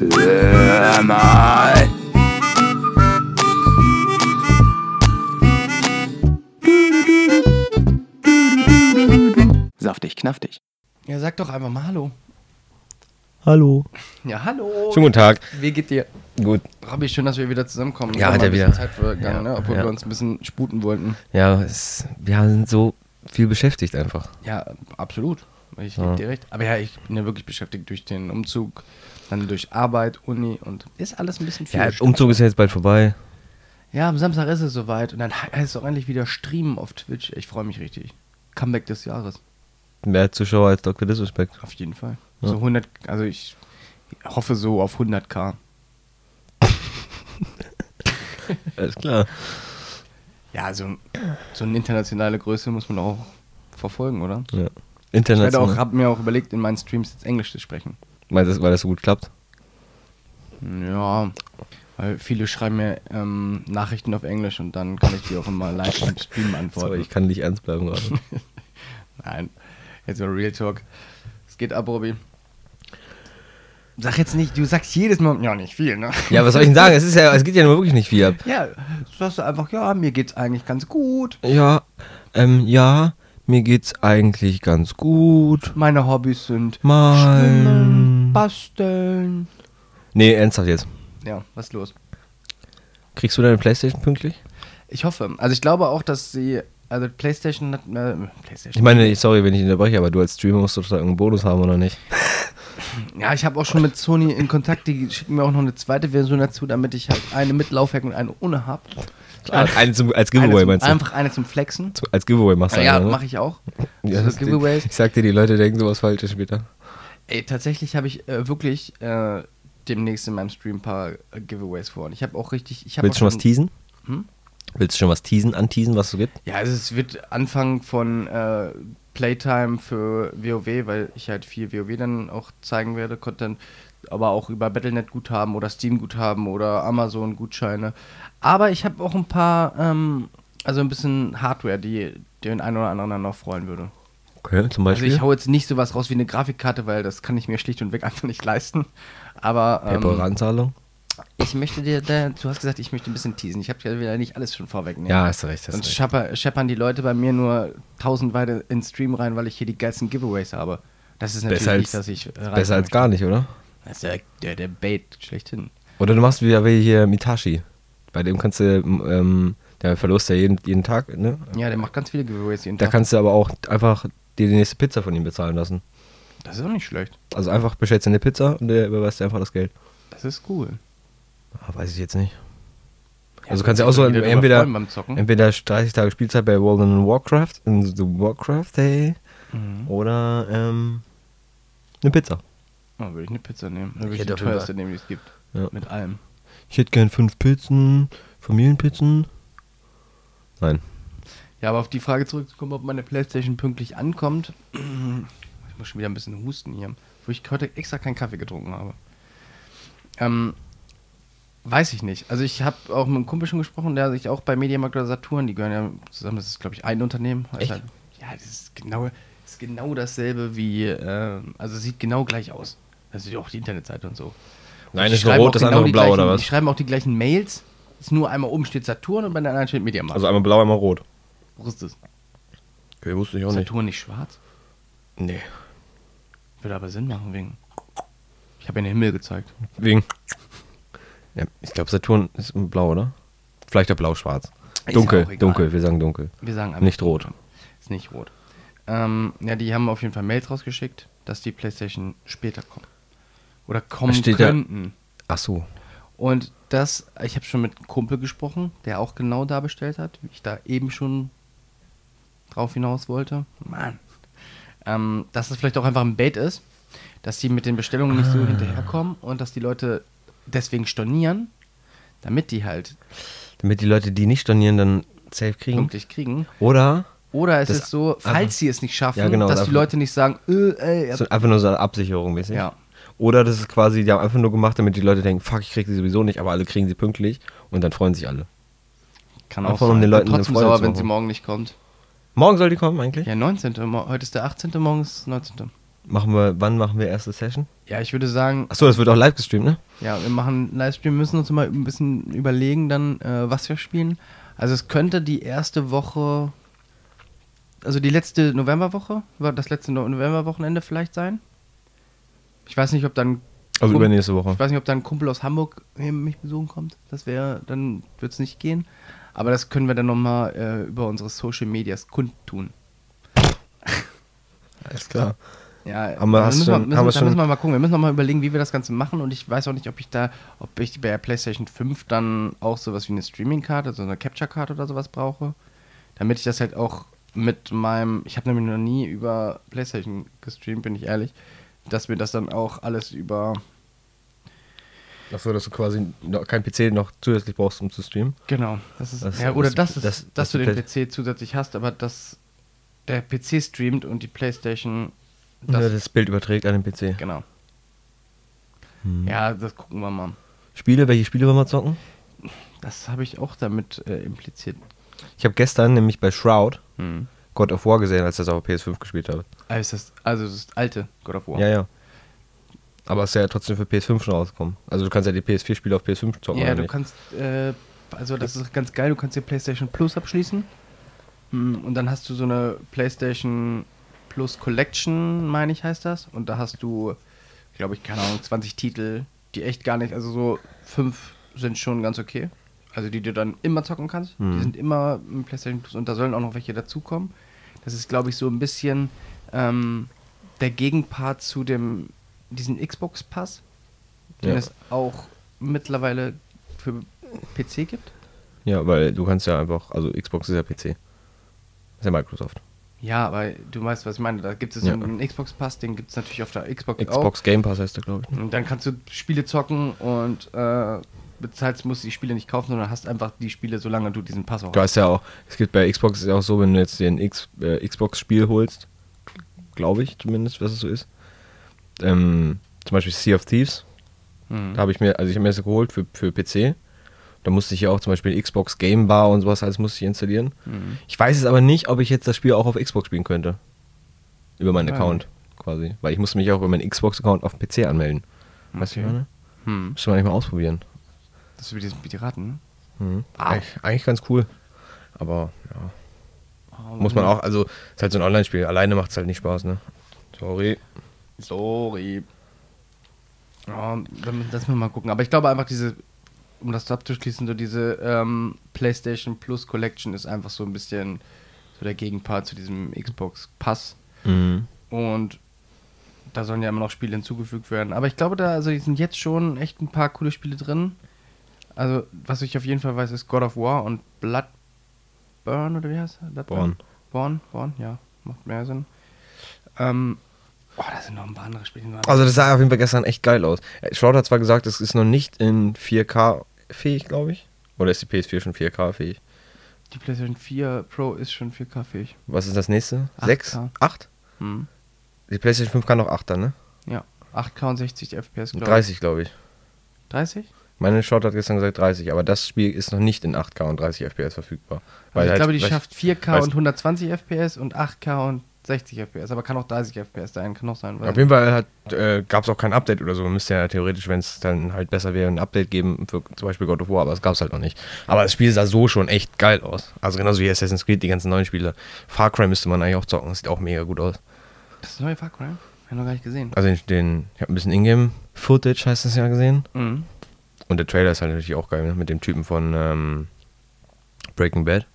Hör mal. Saftig, knaftig. Ja, sag doch einfach mal Hallo. Hallo. Ja, hallo. Schönen guten Tag. Wie geht dir? Gut. Rabbi, schön, dass wir wieder zusammenkommen. Ja, hat ja wieder. Zeit vergangen, Ja, ne? obwohl ja. wir uns ein bisschen sputen wollten. Ja, es, wir sind so viel beschäftigt einfach. Ja, absolut. Ich Ja. gebe dir recht. Aber ja, ich bin ja wirklich beschäftigt durch den Umzug, dann durch Arbeit, Uni und ist alles ein bisschen viel. Ja, Umzug ist ja jetzt bald vorbei. Ja, am Samstag ist es soweit und dann heißt es auch endlich wieder streamen auf Twitch. Ich freue mich richtig. Comeback des Jahres. Mehr Zuschauer als Dr. Disrespect. Auf jeden Fall. Ja. So 100, also ich hoffe so auf 100k. Alles klar. Ja, so, so eine internationale Größe muss man auch verfolgen, oder? Ja. Ich International. auch, habe mir auch überlegt, in meinen Streams jetzt Englisch zu sprechen. weil, das, weil das so gut klappt. Ja, weil viele schreiben mir ähm, Nachrichten auf Englisch und dann kann ich die auch immer live im Stream antworten. Sorry, ich kann nicht ernst bleiben gerade. Nein, jetzt mal Real Talk. Es geht ab, Robby. Sag jetzt nicht, du sagst jedes Mal, ja, nicht viel, ne? ja, was soll ich denn sagen? Es, ist ja, es geht ja nur wirklich nicht viel ab. Ja, sagst du einfach, ja, mir geht's eigentlich ganz gut. Ja, ähm, ja, mir geht's eigentlich ganz gut. Meine Hobbys sind Mal. Schwimmen, Basteln. Nee, ernsthaft jetzt. Ja, was ist los? Kriegst du deine Playstation pünktlich? Ich hoffe. Also ich glaube auch, dass sie, also PlayStation hat, äh, PlayStation. Ich meine, sorry, wenn ich unterbreche, aber du als Streamer musst doch da irgendeinen Bonus haben, oder nicht? Ja, ich habe auch schon mit Sony in Kontakt, die schicken mir auch noch eine zweite Version dazu, damit ich halt eine mit Laufwerk und eine ohne habe. Eine zum, als Eine Giveaway zum, meinst du? Einfach eine zum Flexen. Zu- Als Giveaway machst du Ja, eine, ne? mache ich auch. Ja, so Giveaways. Ich sag dir, die Leute denken sowas Falsches später. Ey, tatsächlich habe ich äh, wirklich äh, demnächst in meinem Stream ein paar äh, Giveaways vor. Und ich habe auch richtig. Ich hab Willst du schon was teasen? Hm? Willst du schon was teasen, anteasen, was es gibt? Ja, also es wird Anfang von äh, Playtime für WoW, weil ich halt viel WoW dann auch zeigen werde, Content, aber auch über Battle.net Guthaben oder Steam Guthaben oder Amazon Gutscheine. Aber ich habe auch ein paar, ähm, also ein bisschen Hardware, die den einen oder anderen dann noch freuen würde. Okay, zum Also Beispiel. ich hau jetzt nicht sowas raus wie eine Grafikkarte, weil das kann ich mir schlicht und weg einfach nicht leisten. Aber ähm, PayPal-Anzahlung? ich möchte dir, da, du hast gesagt, ich möchte ein bisschen teasen. Ich habe ja wieder nicht alles schon vorwegnehmen. Ja, hast du recht. Hast Sonst recht. schepper, scheppern die Leute bei mir nur tausendweise in den Stream rein, weil ich hier die geilsten Giveaways habe. Das ist natürlich Besser als- nicht, dass ich äh, rein Besser als möchte. gar nicht, oder? Das ist der, der, der Bait schlechthin. Oder du machst wieder wie hier Mitashi. Bei dem kannst du, ähm, der verlost ja jeden, jeden Tag, ne? Ja, der macht ganz viele Giveaways jeden Da Tag. kannst du aber auch einfach dir die nächste Pizza von ihm bezahlen lassen. Das ist auch nicht schlecht. Also einfach bestellst du eine Pizza und der überweist dir einfach das Geld. Das ist cool. Ah, weiß ich jetzt nicht. Ja, also kannst du auch so entweder, entweder 30 Tage Spielzeit bei World in Warcraft, in The Warcraft Day, Mhm. oder ähm, eine Pizza. Oh, würde ich eine Pizza nehmen. Dann würde Ich ich die teuerste nehmen, die es gibt. Ja. Mit allem. Ich hätte gern fünf Pizzen, Familienpizzen. Nein. Ja, aber auf die Frage zurückzukommen, ob meine Playstation pünktlich ankommt. Ich muss schon wieder ein bisschen husten hier. Wo ich heute extra keinen Kaffee getrunken habe. Ähm, weiß ich nicht. Also ich habe auch mit einem Kumpel schon gesprochen, der sich auch bei Mediamarkt oder Saturn, die gehören ja zusammen, das ist glaube ich ein Unternehmen. Echt? Also, ja, das ist genau, ist genau dasselbe wie, äh, also sieht genau gleich aus. Das ist ja auch die Internetseite und so. Nein, Die das ist nur rot, das genau andere blau, gleichen, oder was? Die schreiben auch die gleichen Mails. Ist nur einmal oben steht Saturn und bei der anderen steht Mediamarkt. Also einmal blau, einmal rot. Wo ist das? Okay, wusste ich auch nicht. Saturn nicht schwarz? Nee. Würde aber Sinn machen wegen. Ich habe ja den Himmel gezeigt. Wegen. Ja, ich glaube, Saturn ist blau, oder? Vielleicht auch blau-schwarz. Dunkel, ja dunkel, wir sagen dunkel. Wir sagen einfach Nicht rot. Ist nicht rot. Ähm, ja, die haben auf jeden Fall Mails rausgeschickt, dass die PlayStation später kommt. Oder kommen Steht da- könnten. Ach so. Und das, ich habe schon mit einem Kumpel gesprochen, der auch genau da bestellt hat, wie ich da eben schon drauf hinaus wollte. Mann. Ähm, dass es vielleicht auch einfach ein Bait ist, dass die mit den Bestellungen nicht Ah. so hinterherkommen und dass die Leute deswegen stornieren, damit die halt Damit die Leute, die nicht stornieren, dann safe kriegen. pünktlich kriegen. Oder Oder es Das ist so, falls sie es nicht schaffen, Ja, genau, dass die Leute nicht sagen, äh, ey, so einfach nur so eine Absicherung mäßig. ja. Oder das ist quasi, die haben einfach nur gemacht, damit die Leute denken, fuck, ich krieg sie sowieso nicht, aber alle kriegen sie pünktlich und dann freuen sich alle. Kann Einfach auch um sein. den Leuten trotzdem sauer, wenn sie morgen nicht kommt. Morgen soll die kommen eigentlich? Ja, 19. Mo- Heute ist der 18., morgen ist 19. Machen wir, wann machen wir erste Session? Ja, ich würde sagen, Achso, das wird auch live gestreamt, ne? ja, wir machen einen Livestream, müssen uns mal ein bisschen überlegen dann, äh, was wir spielen. Also es könnte die erste Woche, also die letzte Novemberwoche, das letzte No- Novemberwochenende vielleicht sein. Ich weiß nicht, ob dann Also übernächste Woche. Ich weiß nicht, ob da ein Kumpel aus Hamburg mich besuchen kommt. Das wäre, dann wird es nicht gehen. Aber das können wir dann nochmal äh, über unsere Social Medias kundtun. Alles klar. Ja, Haben wir- hast müssen, du- wir, haben müssen, wir da schon- müssen wir mal gucken. Wir müssen noch mal überlegen, wie wir das Ganze machen. Und ich weiß auch nicht, ob ich da, ob ich bei der PlayStation 5 dann auch sowas wie eine Streaming-Karte, so eine Capture-Karte oder sowas brauche. Damit ich das halt auch mit meinem, ich habe nämlich noch nie über PlayStation gestreamt, bin ich ehrlich, dass wir das dann auch alles über Achso, dass du quasi kein PC noch zusätzlich brauchst, um zu streamen. Genau, das ist, Das- ja, oder das- das, ist, das- dass das du den PC zusätzlich hast, aber dass der PC streamt und die Playstation das, ja, das Bild überträgt an den PC. genau. Hm. Ja, das gucken wir mal. Spiele, welche Spiele wollen wir zocken? Das habe ich auch damit äh, impliziert. Ich habe gestern nämlich bei Shroud Hm. God of War gesehen, als ich das auf PS5 gespielt habe. Also das, also das alte God of War. Ja, ja. Aber es ist ja trotzdem für PS5 schon rausgekommen. Also du kannst ja die PS4-Spiele auf PS5 zocken, Ja, du nicht? kannst, äh, also das ist ganz geil, du kannst dir PlayStation Plus abschließen. Hm, Und dann hast du so eine PlayStation Plus Collection, meine ich, heißt das. Und da hast du, glaube ich, keine Ahnung, 20 Titel, die echt gar nicht, also so fünf sind schon ganz okay. Also die du dann immer zocken kannst. Die Mhm. sind immer im PlayStation Plus und da sollen auch noch welche dazukommen. Das ist, glaube ich, so ein bisschen ähm, der Gegenpart zu dem, diesen Xbox Pass, den Ja. es auch mittlerweile für PC gibt. Ja, weil du kannst ja einfach, also Xbox ist ja PC. ist ja Microsoft. Ja, aber du weißt, was ich meine. Da gibt es Ja. einen Xbox Pass, den gibt es natürlich auf der Xbox, Xbox Game Pass heißt der, glaube ich. auch. Und dann kannst du Spiele zocken und äh, bezahlst, musst die Spiele nicht kaufen, sondern hast einfach die Spiele, solange du diesen Pass auch Du hast ja auch, es gibt bei Xbox ist ja auch so, wenn du jetzt dir ein X, äh, Xbox-Spiel holst, glaube ich zumindest, was es so ist. Ähm, zum Beispiel Sea of Thieves. Mhm. Da habe ich mir, also ich habe mir das geholt für, für PC. Da musste ich ja auch zum Beispiel Xbox Game Bar und sowas alles musste ich installieren. Mhm. Ich weiß es aber nicht, ob ich jetzt das Spiel auch auf Xbox spielen könnte. Über meinen Ah. Account quasi. Weil ich musste mich auch über meinen Xbox-Account auf dem PC anmelden. Weißt du, Okay. was ich meine? Hm. Müsste man eigentlich mal ausprobieren. Das ist wie die, Ratten. Mhm. Ah. Eigentlich, eigentlich ganz cool. Aber ja, Oh, muss man auch, also ist halt so ein Online-Spiel. Alleine macht es halt nicht Spaß, ne? Sorry. Sorry. Dann müssen- wir mal gucken. Aber ich glaube einfach, diese, um das abzuschließen, so diese ähm, PlayStation Plus Collection ist einfach so ein bisschen so der Gegenpart zu diesem Xbox Pass. Mhm. Und da sollen ja immer noch Spiele hinzugefügt werden. Aber ich glaube, da also sind jetzt schon echt ein paar coole Spiele drin. Also, was ich auf jeden Fall weiß, ist God of War und Bloodburn oder wie heißt er? Born. Born, Born, ja, macht mehr Sinn. Ähm, oh, da sind noch ein paar andere Spiele. Also das sah auf jeden Fall gestern echt geil aus. Äh, Shroud hat zwar gesagt, es ist noch nicht in 4K fähig, glaube ich. Oder ist die PS4 schon 4K fähig? Die PlayStation 4 Pro ist schon 4K-fähig. Was ist das nächste? 8K. 6? 8? Hm. Die PlayStation 5 kann noch 8 dann, ne? Ja, 8K und 60 FPS, glaube ich. 30, glaube ich. 30? Meine Shroud hat gestern gesagt 30, aber das Spiel ist noch nicht in 8K und 30 FPS verfügbar. Also ich halt- glaube, die schafft 4K weil's- und 120 FPS und 8K und 60 FPS, aber kann auch 30 FPS sein, kann auch sein. Auf jeden Fall äh, gab es auch kein Update oder so. Müsste ja theoretisch, wenn es dann halt besser wäre, ein Update geben für zum Beispiel God of War, aber das gab es halt noch nicht. Aber das Spiel sah so schon echt geil aus. Also genauso wie Assassin's Creed, die ganzen neuen Spiele. Far Cry müsste man eigentlich auch zocken, das sieht auch mega gut aus. das neue Far Cry? Hab ich noch gar nicht gesehen. Also den, den ich habe ein bisschen Ingame-Footage, heißt das ja, gesehen. Mhm. Und der Trailer ist halt natürlich auch geil, ne? mit dem Typen von ähm, Breaking Bad.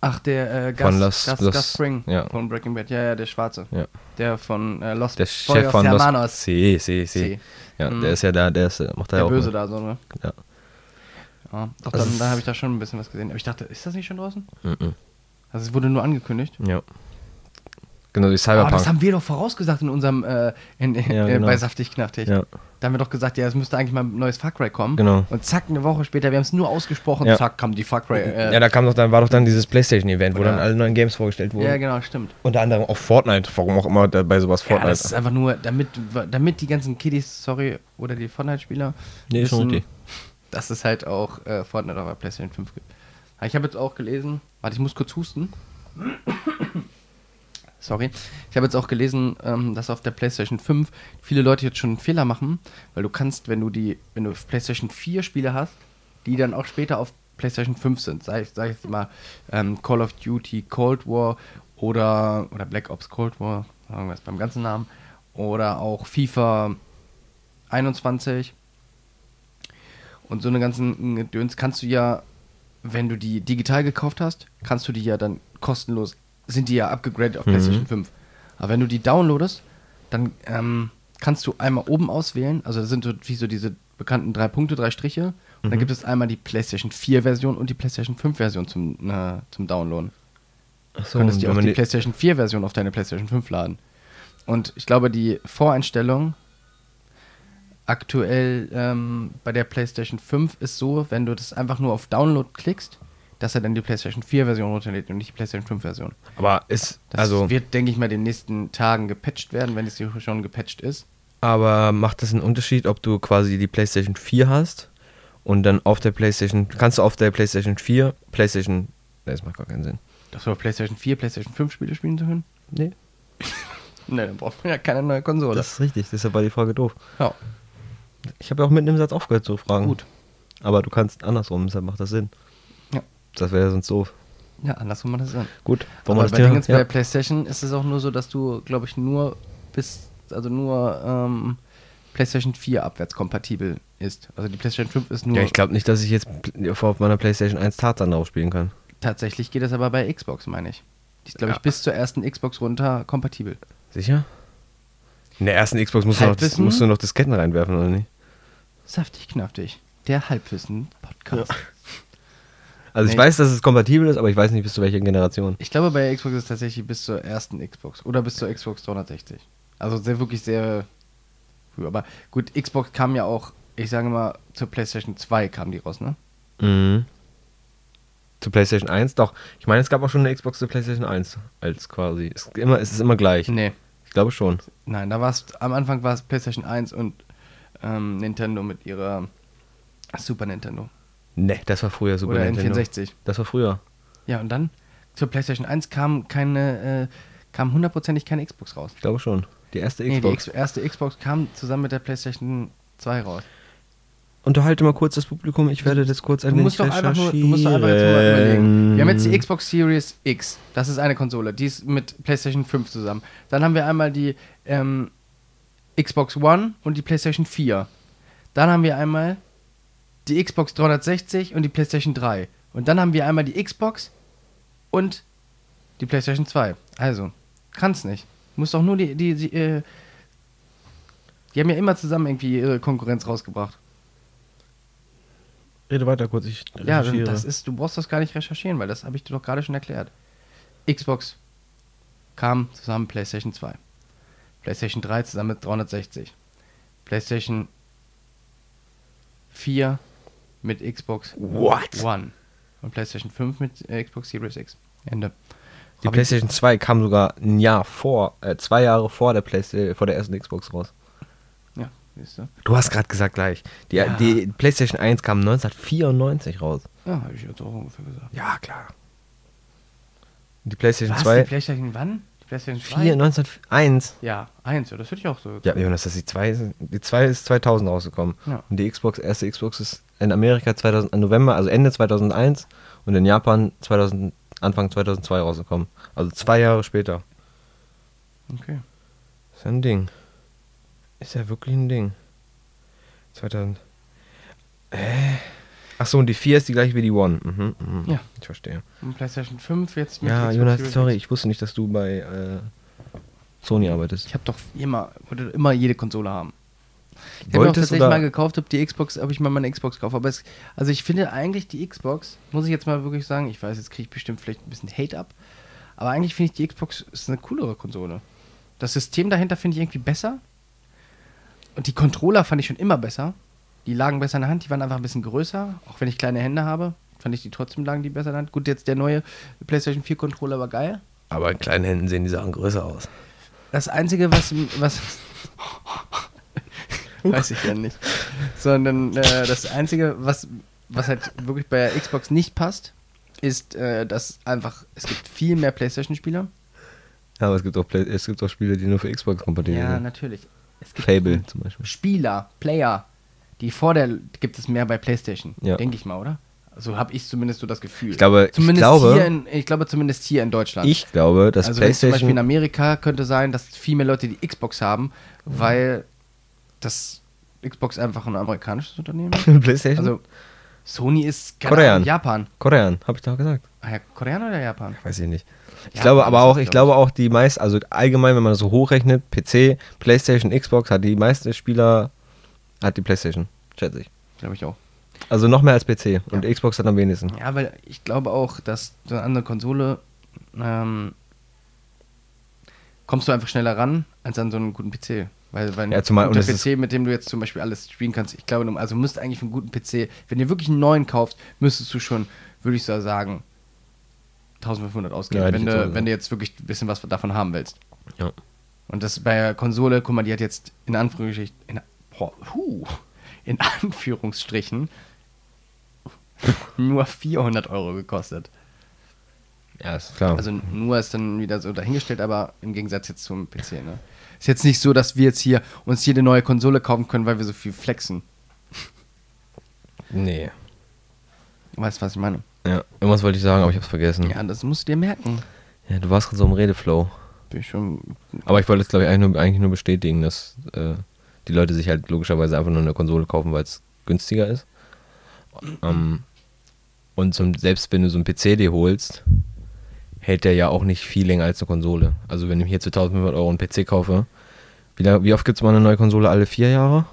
Ach, der äh, Gus, Von Lost- Gus, Lost- Gus Spring ja. von Breaking Bad. Ja, ja, der Schwarze. Ja. Der von äh, Lost Der Boy Chef of von Hermanos. Lost. Si, si, si. Si. Ja, Mhm. der ist ja da, der ist, macht da ja Der auch Böse mit. da so, ne? Ja. Ja, doch, Also dann, es- da habe ich da schon ein bisschen was gesehen. Aber ich dachte, ist das nicht schon draußen? Mhm. Also es wurde nur angekündigt. Ja. Genau, die Aber Cyberpunk. das haben wir doch vorausgesagt in unserem, äh, in, Ja, äh, genau. bei Saftig Knaftig. Ja. Da haben wir doch gesagt, ja, es müsste eigentlich mal ein neues Far Cry kommen. Genau. Und zack, eine Woche später, wir haben es nur ausgesprochen, Ja. zack, kam die Far Cry. Äh, ja, da kam doch dann, war doch dann dieses PlayStation-Event, wo dann alle neuen Games vorgestellt wurden. ja, genau, stimmt. Unter anderem auch Fortnite, warum auch immer bei sowas Ja, Fortnite. das ist einfach nur, damit, damit die ganzen Kiddies, sorry, oder die Fortnite-Spieler, Nee, ist schon richtig. dass es halt auch äh, Fortnite auf der PlayStation 5 gibt. Aber Ich habe jetzt auch gelesen, warte, ich muss kurz husten. Sorry. Ich habe jetzt auch gelesen, ähm, dass auf der PlayStation 5 viele Leute jetzt schon einen Fehler machen, weil du kannst, wenn du die, wenn du PlayStation 4 Spiele hast, die dann auch später auf PlayStation 5 sind, sag ich, jetzt mal ähm, Call of Duty Cold War oder, oder Black Ops Cold War, sagen wir es beim ganzen Namen, oder auch FIFA 21 und so eine ganzen Gedöns kannst du ja, wenn du die digital gekauft hast, kannst du die ja dann kostenlos, sind die ja abgegradet auf Mhm. PlayStation 5. Aber wenn du die downloadest, dann ähm, kannst du einmal oben auswählen, also das sind so, wie so diese bekannten drei Punkte, drei Striche. Und Mhm. dann gibt es einmal die PlayStation 4 Version und die PlayStation 5 Version zum, äh, zum Downloaden. Achso, Du könntest dir auch die die, PlayStation 4 Version auf deine PlayStation 5 laden. Und ich glaube, die Voreinstellung aktuell ähm, bei der PlayStation 5 ist so, wenn du das einfach nur auf Download klickst, dass er dann die PlayStation 4 Version runterlädt und nicht die PlayStation 5 Version. aber ist, Das also, wird, denke ich mal, in den nächsten Tagen gepatcht werden, wenn es hier schon gepatcht ist. aber macht das einen Unterschied, ob du quasi die PlayStation 4 hast und dann auf der PlayStation, kannst du auf der PlayStation 4, PlayStation, ne, das macht gar keinen Sinn. Dass du auf PlayStation 4, PlayStation 5 Spiele spielen zu können? Nee, Ne, dann braucht man ja keine neue Konsole. das ist richtig, deshalb war die Frage doof. ja, Ich habe ja auch mitten im Satz aufgehört zu fragen. gut. Aber du kannst andersrum, deshalb macht das Sinn. Ja. Das wäre ja sonst doof. Ja, andersrum man das dann. Gut, Aber wir das bei, Thema- bei ja. der PlayStation ist es auch nur so, dass du, glaube ich, nur bis, also nur ähm, PlayStation 4 abwärts kompatibel ist. Also die PlayStation 5 ist nur. ja, ich glaube nicht, dass ich jetzt auf meiner PlayStation 1 Tarzan drauf spielen kann. Tatsächlich geht das aber bei Xbox, meine ich. Die ist, glaube ich, Ja. bis zur ersten Xbox runter kompatibel. Sicher? In der ersten Xbox musst du, noch, musst du noch Disketten reinwerfen, oder nicht? Saftig, knaftig. Der Halbwissen-Podcast. Also ich weiß, dass es kompatibel ist, aber ich weiß nicht, bis zu welcher Generation. Ich glaube, bei Xbox ist es tatsächlich bis zur ersten Xbox. Oder bis zur Xbox 360. Also sehr, wirklich sehr früh. Aber gut, Xbox kam ja auch, ich sage mal, zur PlayStation 2 kam die raus, ne? Mhm. Zur PlayStation 1? Doch. Ich meine, es gab auch schon eine Xbox zur PlayStation 1 als quasi. Es ist immer, es ist immer gleich. Nee. Ich glaube schon. Nein, da war es, am Anfang war es PlayStation 1 und ähm, Nintendo mit ihrer Super Nintendo. Ne, das war früher Super oder Nintendo. N64. Das war früher. Ja, und dann zur PlayStation 1 kam keine, äh, kam hundertprozentig keine Xbox raus. Ich glaube schon. Die erste Nee, die Xbox. X erste Xbox kam zusammen mit der PlayStation 2 raus. Unterhalte mal kurz das Publikum. Ich werde das kurz ein Du wenig musst doch einfach nur, du musst doch einfach jetzt mal überlegen. Wir haben jetzt die Xbox Series X. Das ist eine Konsole. Die ist mit PlayStation 5 zusammen. Dann haben wir einmal die ähm, Xbox One und die PlayStation 4. Dann haben wir einmal die Xbox 360 und die PlayStation 3. Und dann haben wir einmal die Xbox und die PlayStation 2. Also, kann's nicht. Du musst doch nur die, die, die, äh, die haben ja immer zusammen irgendwie ihre Konkurrenz rausgebracht. Rede weiter kurz. Ich Ja, recherchiere. das ist, du brauchst das gar nicht recherchieren, weil das habe ich dir doch gerade schon erklärt. Xbox kam zusammen mit PlayStation 2. PlayStation 3 zusammen mit 360. PlayStation 4 mit Xbox What? One. Und PlayStation 5 mit äh, Xbox Series X. Ende. Die Hab PlayStation 2 kam sogar ein Jahr vor, äh, zwei Jahre vor der, Playsta vor der ersten Xbox raus. Ja, siehst du. Du hast gerade gesagt gleich. Die, Ja. die PlayStation 1 kam 1994 raus. Ja, habe ich jetzt auch ungefähr gesagt. Ja, klar. Die PlayStation Was? 2 Die PlayStation wann? Die PlayStation 2? 4, 1901. Ja, 1, ja, das würde ich auch so. Ja, Jonas, das ist die 2. ist- Die 2 ist 2000 rausgekommen. Ja. Und die Xbox, erste Xbox ist in Amerika 2000, im November, also Ende 2001 und in Japan 2000, Anfang 2002 rausgekommen. Also zwei Jahre später. Okay. Ist ja ein Ding. Ist ja wirklich ein Ding. 2000. Äh. Achso, und die 4 ist die gleiche wie die One. Mhm, mhm. Ja. Ich verstehe. Und PlayStation 5 jetzt mit Ja, Jonas, sorry, ich wusste nicht, dass du bei äh, Sony arbeitest. Ich habe doch immer, wollte immer jede Konsole haben. Ich habe auch tatsächlich da- mal gekauft, ob die Xbox, ob ich mal meine Xbox kaufe. Aber es, also ich finde eigentlich die Xbox, muss ich jetzt mal wirklich sagen, ich weiß, jetzt kriege ich bestimmt vielleicht ein bisschen Hate ab, aber eigentlich finde ich die Xbox ist eine coolere Konsole. Das System dahinter finde ich irgendwie besser. Und die Controller fand ich schon immer besser. Die lagen besser in der Hand, die waren einfach ein bisschen größer, auch wenn ich kleine Hände habe. Fand ich die trotzdem lagen die besser in der Hand. Gut, jetzt der neue PlayStation 4 Controller war geil. Aber in kleinen Händen sehen die Sachen größer aus. Das Einzige, was. was weiß ich ja nicht. Sondern äh, das Einzige, was, was halt wirklich bei Xbox nicht passt, ist, äh, dass einfach. Es gibt viel mehr PlayStation-Spieler. Ja, aber es gibt auch, Play es gibt auch Spiele, die nur für Xbox kompatibel Ja, sind. natürlich. Es gibt Fable zum Beispiel. Spieler, Player, die vor der gibt es mehr bei PlayStation, Ja. denke ich mal, oder? So habe ich zumindest so das Gefühl. Ich glaube, ich zumindest glaube- hier in, ich glaube zumindest hier in Deutschland. Ich glaube, dass also wenn zum Beispiel in PlayStation. Amerika könnte sein, dass viel mehr Leute die Xbox haben, weil das Xbox einfach ein amerikanisches Unternehmen ist. PlayStation? Also Sony ist Korean. Ahnung, Japan. Korean, habe ich doch gesagt. Ah ja, Korean oder Japan? Weiß ich nicht. Ich Ja, glaube aber auch, ich glaub glaube auch die meisten, also allgemein, wenn man das so hochrechnet, PC, PlayStation, Xbox, hat die meisten Spieler, hat die PlayStation, schätze ich. Glaube ich auch. Also noch mehr als PC und Xbox hat am wenigsten. Ja, weil ich glaube auch, dass so eine andere Konsole ähm, kommst du einfach schneller ran als an so einen guten PC. Weil, weil Ja, zumal- ein guter PC, mit dem du jetzt zum Beispiel alles spielen kannst, ich glaube, also müsst eigentlich für einen guten PC, wenn du wirklich einen neuen kaufst, müsstest du schon, würde ich so sagen, 1500 ausgeben, Ja, wenn, du, wenn du jetzt wirklich ein bisschen was davon haben willst. Ja. Und das bei der Konsole, guck mal, die hat jetzt in Anführungsstrichen, in, boah, huh, in Anführungsstrichen nur 400 Euro gekostet. Ja, ist klar. Also nur ist dann wieder so dahingestellt, aber im Gegensatz jetzt zum PC, ne? Ist jetzt nicht so, dass wir jetzt hier uns jede neue Konsole kaufen können, weil wir so viel flexen. nee. Weißt du, was ich meine? Ja, irgendwas wollte ich sagen, aber ich hab's vergessen. Ja, Ja, das musst du dir merken. du warst gerade so im Redeflow. Bin ich schon. Aber ich wollte jetzt, glaube ich, eigentlich nur, eigentlich nur bestätigen, dass äh, die Leute sich halt logischerweise einfach nur eine Konsole kaufen, weil es günstiger ist. Ähm, und zum, selbst wenn du so einen PC dir holst, hält der ja auch nicht viel länger als eine Konsole. Also wenn ich hier zu 1500 Euro einen PC kaufe, wie, wie oft gibt es mal eine neue Konsole? Alle vier Jahre?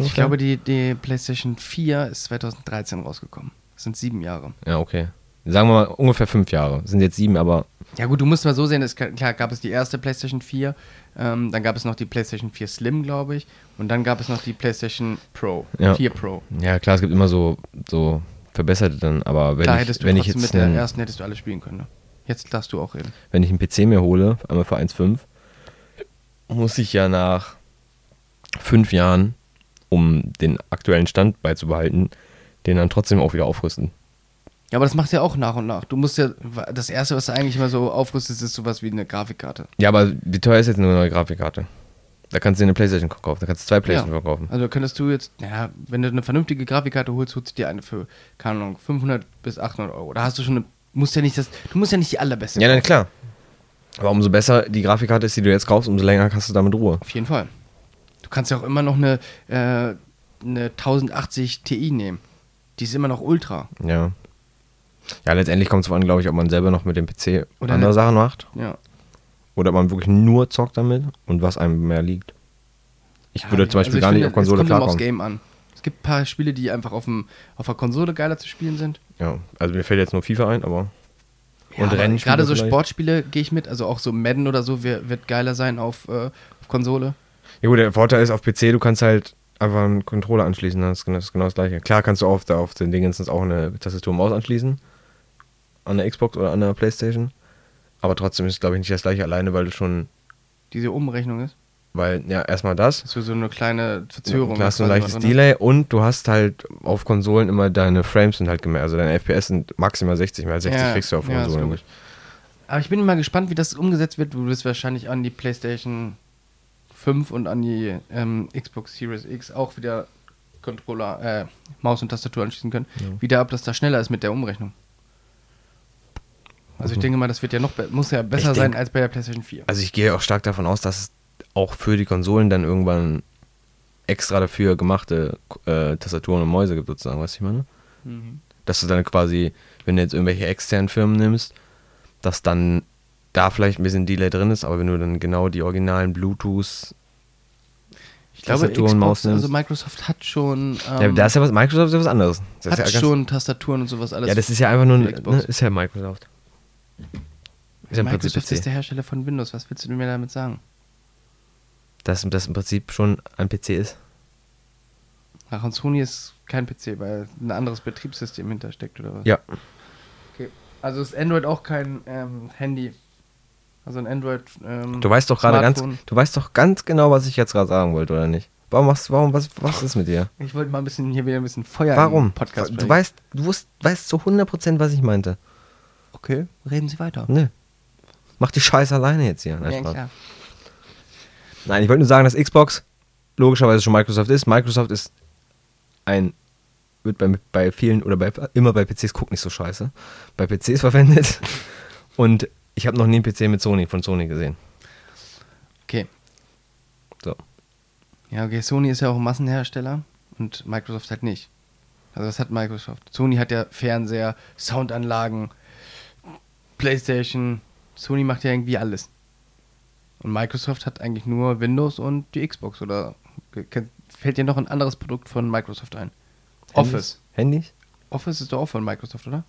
Ich glaube, die, die PlayStation 4 ist 2013 rausgekommen. Das sind sieben Jahre. Ja, okay. Sagen wir mal ungefähr fünf Jahre. Sind jetzt sieben, aber Ja gut, du musst mal so sehen, es, klar gab es die erste PlayStation 4, ähm, dann gab es noch die PlayStation 4 Slim, glaube ich, und dann gab es noch die PlayStation Pro, Ja. 4 Pro. ja klar, es gibt immer so, so verbesserte dann, aber wenn Klar ich, hättest du wenn ich jetzt mit der ersten hättest du alles spielen können. Ne? Jetzt darfst du auch reden. wenn ich einen PC mir hole, einmal für 1,5, muss ich ja nach fünf Jahren, um den aktuellen Stand beizubehalten, den dann trotzdem auch wieder aufrüsten. Ja, aber das macht ja auch nach und nach. Du musst ja, das erste, was du eigentlich immer so aufrüstest, ist sowas wie eine Grafikkarte. Ja, aber wie teuer ist jetzt eine neue Grafikkarte? Da kannst du dir eine Playstation kaufen, da kannst du zwei Playstation Ja. verkaufen. Also könntest du jetzt, ja, wenn du eine vernünftige Grafikkarte holst, holst du dir eine für, keine Ahnung, 500 bis 800 Euro. Da hast du schon eine, musst ja nicht das, du musst ja nicht die allerbeste Ja, kaufen. klar. Aber umso besser die Grafikkarte ist, die du jetzt kaufst, umso länger hast du damit Ruhe. Auf jeden Fall. Du kannst ja auch immer noch eine, äh, eine 1080 Ti nehmen. Die ist immer noch ultra. Ja. Ja, letztendlich kommt es an, glaube ich, ob man selber noch mit dem PC Oder andere eine- Sachen macht. Ja. Oder ob man wirklich nur zockt damit und was einem mehr liegt. Ich würde zum Beispiel also gar nicht finde, auf Konsole Es kommt immer aufs klarkommen. Game an. Es gibt ein paar Spiele, die einfach auf, dem, auf der Konsole geiler zu spielen sind. Ja, also mir fällt jetzt nur FIFA ein, aber. Ja, und Rennspiele Gerade so vielleicht. Sportspiele gehe ich mit. Also auch so Madden oder so wird, geiler sein auf, äh, auf Konsole. Ja gut, der Vorteil ist auf PC, du kannst halt einfach einen Controller anschließen, das ist genau das, genau das gleiche. Klar kannst du auf, auf den Dingens auch eine Tastatur und Maus anschließen. An der Xbox oder an der Playstation. Aber trotzdem ist es, glaube ich, nicht das gleiche alleine, weil du schon, Diese Umrechnung ist. Weil, ja, erstmal das. Dass du so eine kleine Verzögerung Du hast so ein leichtes. Delay und du hast halt auf Konsolen immer deine Frames sind halt gemerkt. Also deine FPS sind maximal 60, mehr als 60 Ja, kriegst du auf ja, Konsolen nicht. Aber ich bin mal gespannt, wie das umgesetzt wird. Du wirst wahrscheinlich an die PlayStation 5 und an die ähm, Xbox Series X auch wieder Controller, äh, Maus und Tastatur anschließen können. Wieder, ob das da schneller ist mit der Umrechnung. Also ich denke mal, das wird ja noch muss ja besser Ich sein denk- als bei der PlayStation 4. Also ich gehe auch stark davon aus, dass es auch für die Konsolen dann irgendwann extra dafür gemachte äh, Tastaturen und Mäuse gibt, sozusagen, weißt du, ich meine? Mhm. Dass du dann quasi, wenn du jetzt irgendwelche externen Firmen nimmst, dass dann da vielleicht ein bisschen Delay drin ist, aber wenn du dann genau die originalen Bluetooth. Ich glaube, Tastatur und Xbox, Maus nimmst. also Microsoft hat schon, ja, ähm, da ist ja was, Microsoft ist ja was anderes. Das hat ja schon Tastaturen und sowas alles. Ja, das ist ja einfach nur, ne, ist ja Microsoft. Ist ja Microsoft ist der Hersteller von Windows. Was willst du mir damit sagen? Dass das im Prinzip schon ein PC ist. Ach, und Sony ist kein PC, weil ein anderes Betriebssystem hintersteckt oder was? Ja. Okay. Also ist Android auch kein ähm, Handy. Also ein Android. Ähm, Du weißt doch gerade ganz, du weißt doch ganz genau, was ich jetzt gerade sagen wollte, oder nicht? Warum machst warum, was, was ist mit dir? Ich wollte mal ein bisschen hier wieder ein bisschen Feuer Warum? Podcast du weißt, du wusst, weißt zu 100%, was ich meinte. Okay, reden Sie weiter. Nö. Mach die Scheiße alleine jetzt hier. Ja, klar. Nein, ich wollte nur sagen, dass Xbox logischerweise schon Microsoft ist. Microsoft ist ein, wird bei, bei vielen oder bei, immer bei PCs, guck nicht so scheiße, bei PCs verwendet. Und ich habe noch nie einen PC mit Sony, von Sony gesehen. Okay. So. Ja, okay, Sony ist ja auch ein Massenhersteller und Microsoft halt nicht. Also das hat Microsoft. Sony hat ja Fernseher, Soundanlagen, Playstation. Sony macht ja irgendwie alles. Und Microsoft hat eigentlich nur Windows und die Xbox oder fällt dir noch ein anderes Produkt von Microsoft ein? Office. Handys? Office ist doch auch von Microsoft, oder?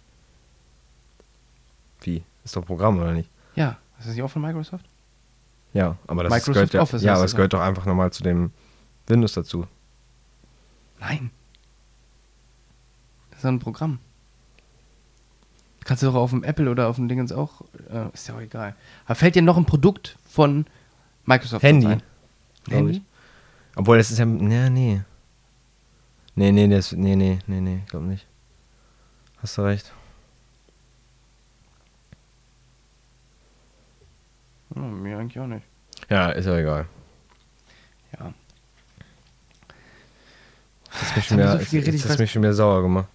Wie? Ist doch ein Programm, oder nicht? Ja, ist das nicht auch von Microsoft? Ja, aber das Microsoft gehört ja, Office ja, aber es gehört doch einfach nochmal zu dem Windows dazu. Nein. Das ist ein Programm. Kannst du doch auf dem Apple oder auf dem Dingens auch. Äh, ist ja auch egal. Aber fällt dir noch ein Produkt von Microsoft Handy, ein? Handy? ich. Obwohl, das ist ja. Nee, nee. Nee, nee, das. Nee, nee, nee, nee, glaub nicht. Hast du recht. Hm, mir eigentlich auch nicht. Ja, ist ja egal. Ja. Das hat mich Jetzt schon wieder, so hat weiß- mich schon wieder sauer gemacht.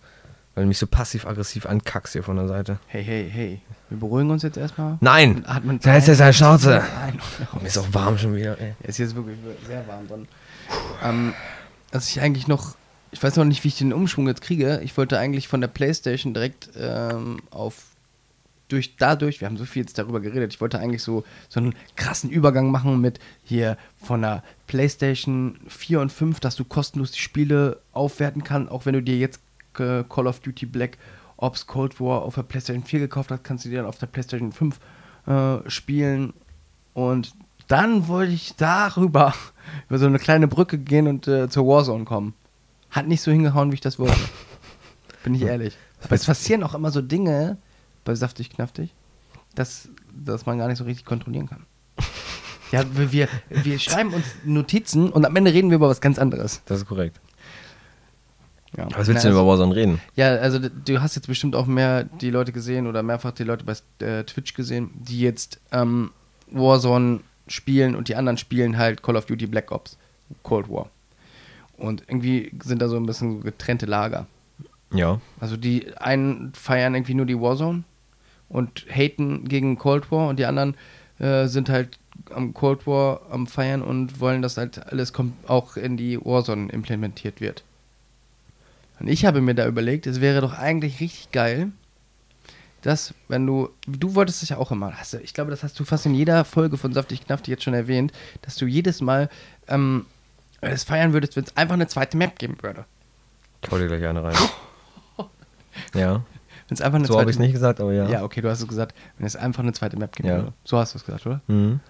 Weil du mich so passiv-aggressiv ankackst hier von der Seite. Hey, hey, hey. Wir beruhigen uns jetzt erstmal. Nein! Atmen Da ist ein. jetzt eine Schnauze! Ein. Mir ist auch warm schon wieder, ey. Es ist jetzt wirklich sehr warm drin. Ähm, dass ich eigentlich noch, ich weiß noch nicht, wie ich den Umschwung jetzt kriege. Ich wollte eigentlich von der Playstation direkt ähm, auf, durch, dadurch, wir haben so viel jetzt darüber geredet, ich wollte eigentlich so, so einen krassen Übergang machen mit hier von der Playstation 4 und 5, dass du kostenlos die Spiele aufwerten kannst, auch wenn du dir jetzt äh, Call of Duty Black Ops Cold War auf der Playstation 4 gekauft hast, kannst du die dann auf der Playstation 5 äh, spielen. Und dann wollte ich darüber, über so eine kleine Brücke gehen und äh, zur Warzone kommen. Hat nicht so hingehauen, wie ich das wollte. Bin ich ehrlich. Aber es passieren auch immer so Dinge bei Saftig Knaftig, dass, dass man gar nicht so richtig kontrollieren kann. Ja, wir, wir, wir schreiben uns Notizen und am Ende reden wir über was ganz anderes. Das ist korrekt. Ja. Was willst du Na, denn über Warzone reden? Ja, also du hast jetzt bestimmt auch mehr die Leute gesehen oder mehrfach die Leute bei äh, Twitch gesehen, die jetzt ähm, Warzone spielen und die anderen spielen halt Call of Duty Black Ops, Cold War. Und irgendwie sind da so ein bisschen getrennte Lager. Ja. Also die einen feiern irgendwie nur die Warzone und haten gegen Cold War und die anderen äh, sind halt am Cold War am feiern und wollen, dass halt alles kom- auch in die Warzone implementiert wird. Und ich habe mir da überlegt, es wäre doch eigentlich richtig geil, dass, wenn du, du wolltest es ja auch immer, hast du, ich glaube, das hast du fast in jeder Folge von Saftig Knaftig jetzt schon erwähnt, dass du jedes Mal ähm, es feiern würdest, wenn es einfach eine zweite Map geben würde. Ich hau dir gleich eine rein. ja. Wenn es einfach eine So habe zweite ich es nicht gesagt, aber ja. Ja, okay, du hast es gesagt, wenn es einfach eine zweite Map gibt. Ja. So hast du es gesagt, oder? Mhm.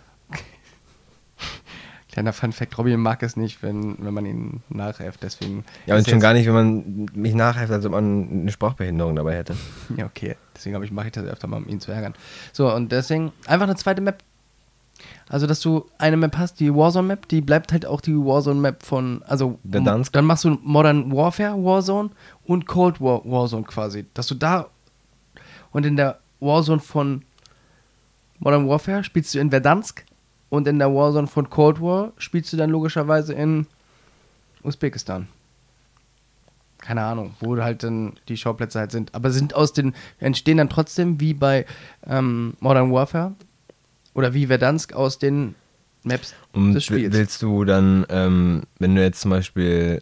Kleiner Fun Fact, Robby mag es nicht, wenn, wenn man ihn nachäfft, deswegen... Ja, und schon gar nicht, wenn man mich nachhilft, als ob man eine Sprachbehinderung dabei hätte. Ja, okay, deswegen ich, mache ich das öfter mal, um ihn zu ärgern. So, und deswegen einfach eine zweite Map. Also, dass du eine Map hast, die Warzone-Map, die bleibt halt auch die Warzone-Map von, also, Verdansk. dann machst du Modern Warfare Warzone und Cold War Warzone quasi. Dass du da und in der Warzone von Modern Warfare spielst du in Verdansk und in der Warzone von Cold War spielst du dann logischerweise in Usbekistan. Keine Ahnung, wo halt dann die Schauplätze halt sind. Aber sind aus den, entstehen dann trotzdem wie bei ähm, Modern Warfare oder wie Verdansk aus den Maps Und des Spiels. willst du dann, ähm, wenn du jetzt zum Beispiel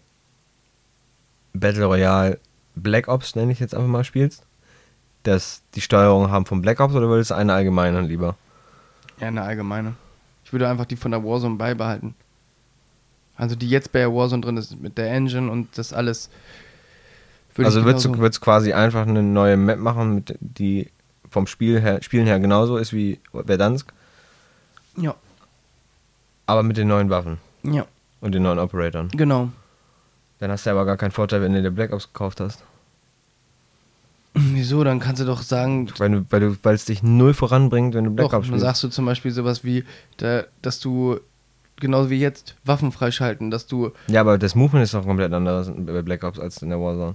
Battle Royale Black Ops, nenne ich jetzt einfach mal, spielst, dass die Steuerung haben von Black Ops oder willst du eine allgemeine lieber? Ja, eine allgemeine. Würde einfach die von der Warzone beibehalten. Also die jetzt bei der Warzone drin ist mit der Engine und das alles. also würdest du, würdest quasi einfach eine neue Map machen, mit, die vom Spiel her, Spielen her genauso ist wie Verdansk, Ja, aber mit den neuen Waffen ja, und den neuen Operatoren. genau. Dann hast du aber gar keinen Vorteil, wenn du dir Black Ops gekauft hast. Wieso? Dann kannst du doch sagen, Weil du, weil du, weil es dich null voranbringt, wenn du Black doch, Ops dann spielst. sagst du zum Beispiel sowas wie, da, dass du genauso wie jetzt Waffen freischalten, dass du Ja, aber das Movement ist doch komplett anders bei Black Ops als in der Warzone.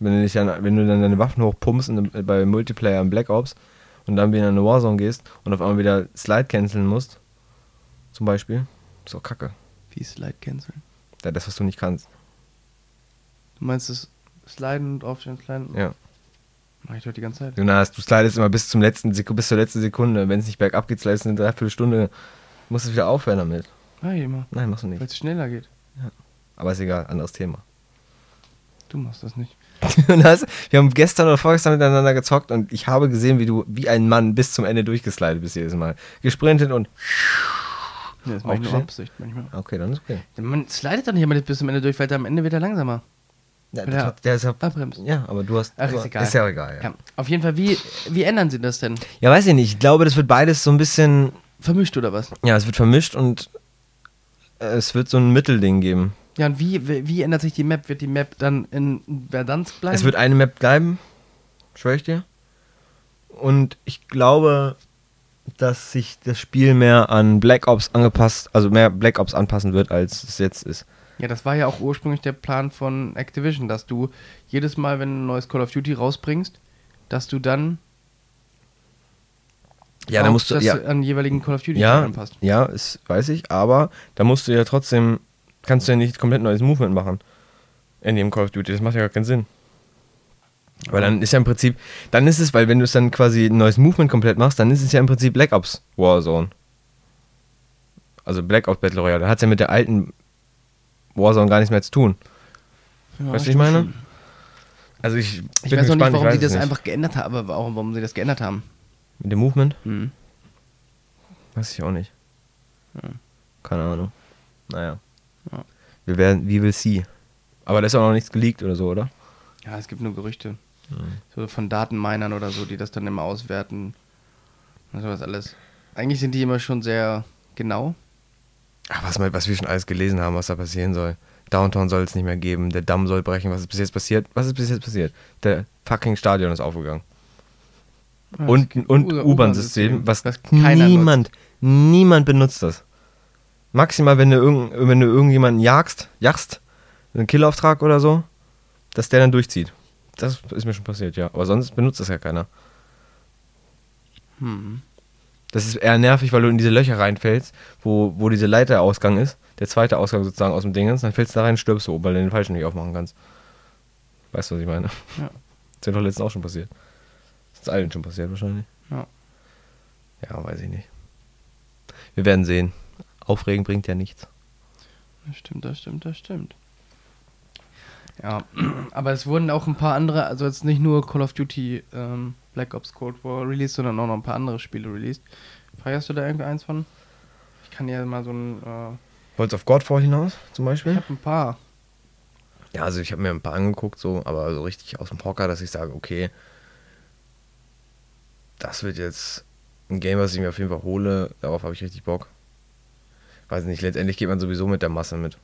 Wenn du, dich dann, wenn du dann deine Waffen hochpumpst in, bei Multiplayer in Black Ops und dann wieder in eine Warzone gehst und auf einmal wieder Slide canceln musst, zum Beispiel, ist auch kacke. Wie Slide canceln? Ja, das, was du nicht kannst. Du meinst das Sliden und Aufstehen, Sliden? Ja. Mach ich doch die ganze Zeit. Jonas, du slidest immer bis, zum letzten Seku bis zur letzten Sekunde. Wenn es nicht bergab geht, slidest du eine Dreiviertelstunde. Musst du wieder aufhören damit. Ich immer. Nein, machst du Weil nicht. es schneller geht. Aber ist egal, anderes Thema. Du machst das nicht. Jonas, wir haben gestern oder vorgestern miteinander gezockt und ich habe gesehen, wie du wie ein Mann bis zum Ende durchgeslidet bist jedes Mal. Gesprintet und. Nee, das mach ich nur? Absicht manchmal. Okay, dann ist okay. Man slidet doch nicht immer bis zum Ende durch, weil am Ende wird er langsamer. Ja, der, der ist ja, Abbremsen. ja, aber du hast. Ach, du, ist egal. Ist ja egal, ja. Ja. Auf jeden Fall, wie, wie ändern sie das denn? Ja, weiß ich nicht. Ich glaube, das wird beides so ein bisschen. Vermischt oder was? Ja, es wird vermischt und äh, es wird so ein Mittelding geben. Ja, und wie, wie, wie ändert sich die Map? Wird die Map dann in Verdansk bleiben? Es wird eine Map bleiben, schwöre ich dir. Und ich glaube, dass sich das Spiel mehr an Black Ops angepasst, also mehr Black Ops anpassen wird, als es jetzt ist. Ja, das war ja auch ursprünglich der Plan von Activision, dass du jedes Mal, wenn du ein neues Call of Duty rausbringst, dass du dann Ja, da musst du, das ja, an jeweiligen Call of Duty ja, anpasst. ja, das weiß ich, aber da musst du ja trotzdem, kannst du ja nicht komplett neues Movement machen in dem Call of Duty. Das macht ja gar keinen Sinn. Weil dann ist ja im Prinzip, dann ist es, weil wenn du es dann quasi ein neues Movement komplett machst, dann ist es ja im Prinzip Black Ops Warzone. Also Black Ops Battle Royale. Dann hat es ja mit der alten Warzone gar nichts mehr zu tun. Ja, weißt du, was ich meine? schon. Also ich, Ich weiß auch nicht, warum sie das nicht. einfach geändert haben, aber warum, warum sie das geändert haben. Mit dem Movement? Hm. Weiß ich auch nicht. Ja. Keine Ahnung. Naja. Ja. Wir werden, wie will see. Aber da ist auch noch nichts geleakt oder so, oder? Ja, es gibt nur Gerüchte. Hm. So von Datenminern oder so, die das dann immer auswerten. Und sowas alles. Eigentlich sind die immer schon sehr genau. Ach, was, wir- was wir schon alles gelesen haben, was da passieren soll. Downtown soll es nicht mehr geben, der Damm soll brechen. Was ist bis jetzt passiert? Was ist bis jetzt passiert? Der fucking Stadion ist aufgegangen. Ja, und und U-Bahn-System, was, keiner niemand, niemand benutzt das. Maximal, wenn du, irgend, wenn du irgendjemanden jagst, jagst, einen Killauftrag oder so, dass der dann durchzieht. Das ist mir schon passiert, ja. Aber sonst benutzt das ja keiner. nutzt. Hm. Das ist eher nervig, weil du in diese Löcher reinfällst, wo, wo diese Leiterausgang ist, der zweite Ausgang sozusagen aus dem Dingens, dann fällst du da rein und stirbst du, weil du den falschen nicht aufmachen kannst. Weißt du, was ich meine? Ja. Das ist ja doch letztens auch schon passiert. Das ist allen schon passiert wahrscheinlich. Ja. Ja, weiß ich nicht. Wir werden sehen. Aufregen bringt ja nichts. Das stimmt, das stimmt, das stimmt. Ja, aber es wurden auch ein paar andere, also jetzt nicht nur Call of Duty ähm, Black Ops Cold War released, sondern auch noch ein paar andere Spiele released. Feierst du da irgendeins von? Ich kann ja mal so ein, äh, Wollt's auf Godfall hinaus zum ich Beispiel? habe ein paar. Ja, also ich habe mir ein paar angeguckt, so, aber so richtig aus dem Hocker, dass ich sage, okay, das wird jetzt ein Game, was ich mir auf jeden Fall hole. Darauf habe ich richtig Bock. Weiß nicht, letztendlich geht man sowieso mit der Masse mit.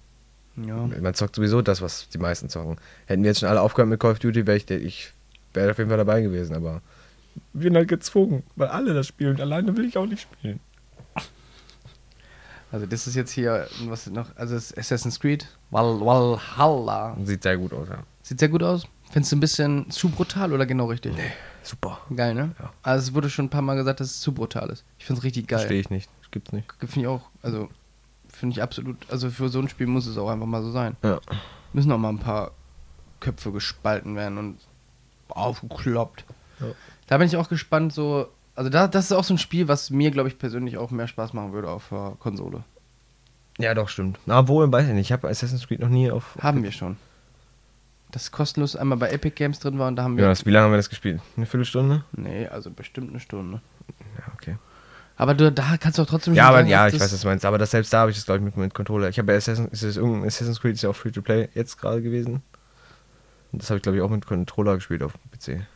Ja. Man zockt sowieso das, was die meisten zocken. Hätten wir jetzt schon alle aufgehört mit Call of Duty, wäre ich, ich wäre auf jeden Fall dabei gewesen, aber ich bin halt gezwungen, weil alle das spielen. Alleine will ich auch nicht spielen. Also das ist jetzt hier, was noch, also Assassin's Creed Val Valhalla. Sieht sehr gut aus, ja. Sieht sehr gut aus. Findest du ein bisschen zu brutal oder genau richtig? Super. Geil, ne? Ja. Also es wurde schon ein paar Mal gesagt, dass es zu brutal ist. Ich finde es richtig geil. Verstehe ich nicht. Das gibt's nicht. Finde ich auch, also finde ich absolut, also für so ein Spiel muss es auch einfach mal so sein. Ja. Müssen auch mal ein paar Köpfe gespalten werden und aufgekloppt. Ja. Da bin ich auch gespannt, so, also da, das ist auch so ein Spiel, was mir, glaube ich, persönlich auch mehr Spaß machen würde auf der Konsole. Ja, doch, stimmt. Na, wohl, weiß ich nicht. Ich habe Assassin's Creed noch nie auf. Haben wir schon. Das kostenlos einmal bei Epic Games drin war und da haben wir. Jonas, wie lange haben wir das gespielt? Eine Viertelstunde? Nee, also bestimmt eine Stunde. Ja, okay. Aber du, da kannst du auch trotzdem Ja, aber sagen, ja, ich das- weiß, was du meinst. Aber das selbst da habe ich das, glaube ich, mit, mit Controller. Ich habe bei Assassin's, ist es irgendein Assassin's Creed ist ja auch Free-to-Play jetzt gerade gewesen. Und das habe ich, glaube ich, auch mit Controller gespielt auf dem PC.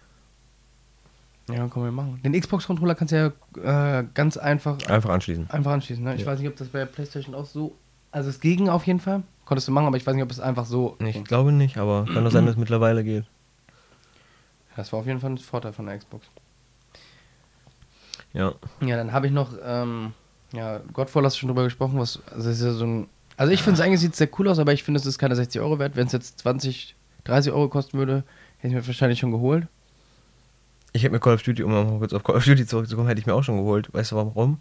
Ja, können wir machen. Den Xbox-Controller kannst du ja äh, ganz einfach, Einfach anschließen. einfach anschließen. Ne? Ich Ja. weiß nicht, ob das bei der PlayStation auch so. Also es ging auf jeden Fall. Konntest du machen, aber ich weiß nicht, ob es einfach so. Ich ging. glaube nicht, aber kann doch sein, dass es mittlerweile geht. Das war auf jeden Fall ein Vorteil von der Xbox. Ja. Ja, dann habe ich noch, ähm, ja, Godfall hast du schon drüber gesprochen, was, also es ist ja so ein, also ich finde es eigentlich sieht sehr cool aus, aber ich finde es ist keine 60 Euro wert. Wenn es jetzt 20, 30 Euro kosten würde, hätte ich mir wahrscheinlich schon geholt. Ich hätte mir Call of Duty, um mal kurz auf Call of Duty zurückzukommen, hätte ich mir auch schon geholt. Weißt du warum?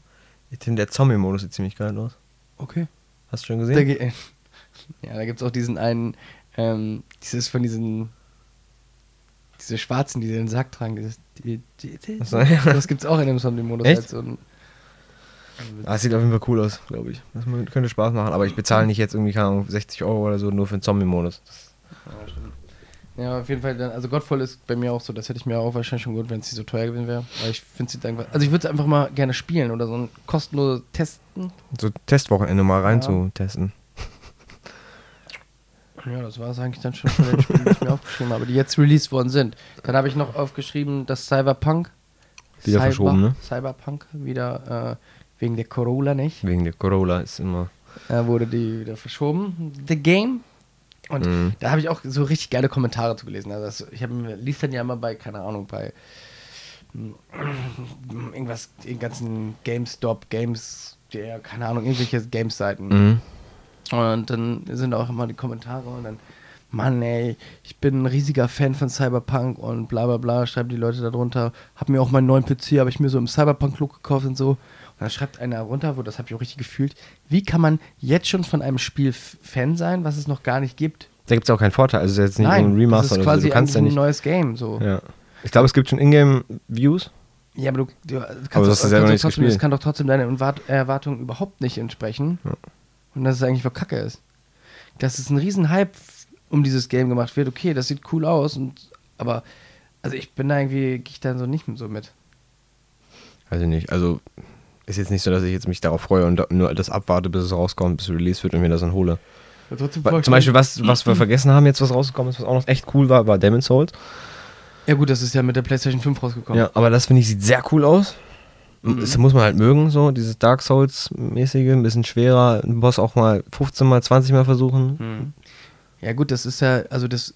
Ich finde, der Zombie-Modus sieht ziemlich geil aus. Okay. Hast du schon gesehen? ge- ja, da gibt es auch diesen einen, ähm, dieses von diesen, diese Schwarzen, die den Sack tragen, dieses, die, die, die, so, ja. das gibt's auch in dem Zombie-Modus. Echt? Halt Ah, es sieht auf jeden Fall cool aus, glaube ich. Das könnte Spaß machen, aber ich bezahle nicht jetzt irgendwie, keine Ahnung, 60 Euro oder so nur für den Zombie-Modus. Ja, stimmt. Ja, auf jeden Fall, dann, also Godfall ist bei mir auch so, das hätte ich mir auch wahrscheinlich schon gut, wenn es nicht so teuer gewesen wäre. Weil ich finde es einfach, also ich würde es einfach mal gerne spielen oder so ein kostenloses Testen. So Testwochenende mal rein Ja. zu testen. Ja, das war es eigentlich dann schon von den Spielen, die ich mir aufgeschrieben habe, die jetzt released worden sind. Dann habe ich noch aufgeschrieben, dass Cyberpunk. Wieder verschoben, ne? Cyberpunk wieder, äh, wegen der Corolla nicht. Wegen der Corolla ist immer. äh, wurde die wieder verschoben. The Game. Und Mhm. da habe ich auch so richtig geile Kommentare zu gelesen. Also das, ich habe liest dann ja immer bei, keine Ahnung, bei mm, irgendwas, den ganzen GameStop, Games, der, keine Ahnung, irgendwelche Games-Seiten. Mhm. Und dann sind auch immer die Kommentare und dann, Mann, ey, ich bin ein riesiger Fan von Cyberpunk und bla bla bla, schreiben die Leute da drunter. Hab mir auch meinen neuen PC, habe ich mir so im Cyberpunk-Look gekauft und so. Dann schreibt einer runter, wo das habe ich auch richtig gefühlt. Wie kann man jetzt schon von einem Spiel Fan sein, was es noch gar nicht gibt? Da gibt es auch keinen Vorteil. Also, es ist jetzt nicht Nein, ein Remaster das ist oder quasi so. Ja eigentlich ein nicht. neues Game. So. Ja. Ich glaube, es gibt schon Ingame-Views. Ja, aber du, du kannst Aber hast es selber kannst nicht trotzdem, das kann doch trotzdem deinen Erwart- Erwartungen überhaupt nicht entsprechen. Ja. Und dass es eigentlich für Kacke ist. Dass es ein riesen Hype um dieses Game gemacht wird, okay, das sieht cool aus, und, aber also ich bin da irgendwie, gehe ich da so nicht so mit. Weiß ich nicht. Also, ist jetzt nicht so, dass ich jetzt mich darauf freue und nur das abwarte, bis es rauskommt, bis es released wird und mir das dann hole. Trotzdem ich Zum. Beispiel, was, was wir vergessen haben, jetzt was rausgekommen ist, was auch noch echt cool war, war Demon's Souls. Ja gut, das ist ja mit der PlayStation 5 rausgekommen. Ja, aber das finde ich sieht sehr cool aus. Mhm. Das muss man halt mögen, so, dieses Dark Souls-mäßige, ein bisschen schwerer, einen Boss auch mal 15 mal, 20 mal versuchen. Mhm. Ja gut, das ist ja, also das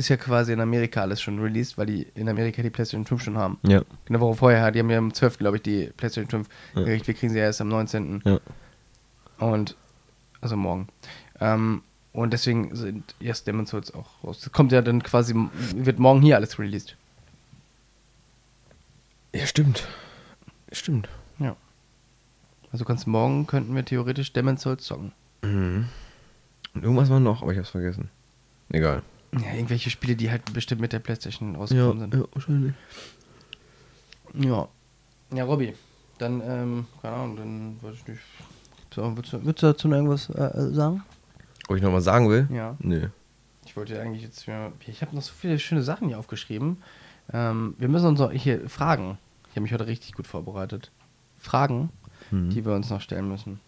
ist ja quasi in Amerika alles schon released, weil die in Amerika die PlayStation 5 schon haben. Ja. Eine Woche vorher, die haben ja am 12. glaube ich die PlayStation 5 Ja. gekriegt. Wir kriegen sie ja erst am 19. Ja. Und, also morgen. Ähm, und deswegen sind erst Demon's Souls auch raus. Das kommt ja dann quasi, wird morgen hier alles released. Ja, stimmt. Stimmt. Ja. Also kannst morgen, könnten wir theoretisch Demon's Souls zocken. Mhm. Und irgendwas war noch, aber ich hab's vergessen. Egal. Ja, irgendwelche Spiele, die halt bestimmt mit der PlayStation rausgekommen sind. wahrscheinlich. Ja. Ja, Robby. Dann, ähm, keine Ahnung, dann weiß ich nicht. So, würdest, du, würdest du dazu noch irgendwas äh, sagen? Ob ich noch was sagen will? Ja. Nö. Ich wollte ja eigentlich jetzt. mir- Ich habe noch so viele schöne Sachen hier aufgeschrieben. Ähm, wir müssen uns noch hier Fragen. Ich habe mich heute richtig gut vorbereitet. Fragen, Mhm. die wir uns noch stellen müssen.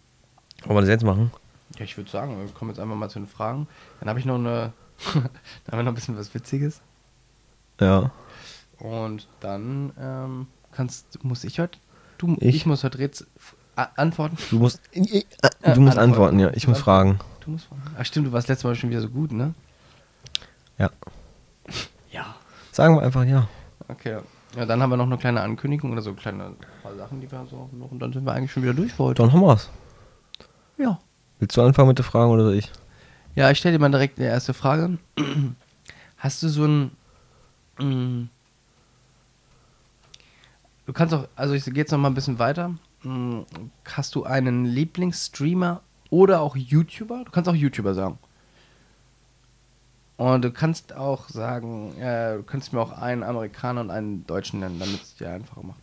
Wollen wir das jetzt machen? Ja, ich würde sagen, wir kommen jetzt einfach mal zu den Fragen. Dann habe ich noch eine. Dann haben wir noch ein bisschen was Witziges. Ja. Und dann ähm, kannst, muss ich heute. Du, ich, Ich? muss heute Rätsel antworten. Du musst, du Äh, musst antworten. antworten, ja. Ich muss fragen. Du musst fragen. Ach stimmt, du warst letztes Mal schon wieder so gut, ne? Ja. Ja. Sagen wir einfach ja. Okay. Ja, dann haben wir noch eine kleine Ankündigung oder so kleine paar Sachen, die wir so noch und dann sind wir eigentlich schon wieder durch für heute. Dann haben wir's. Ja. Willst du anfangen mit der Fragen oder soll ich? Ja, ich stelle dir mal direkt die erste Frage. Hast du so ein. mm, Du kannst auch, also ich gehe jetzt noch mal ein bisschen weiter. Mm, Hast du einen Lieblingsstreamer oder auch YouTuber? Du kannst auch YouTuber sagen. Und du kannst auch sagen, äh, du kannst mir auch einen Amerikaner und einen Deutschen nennen, damit es dir einfacher macht.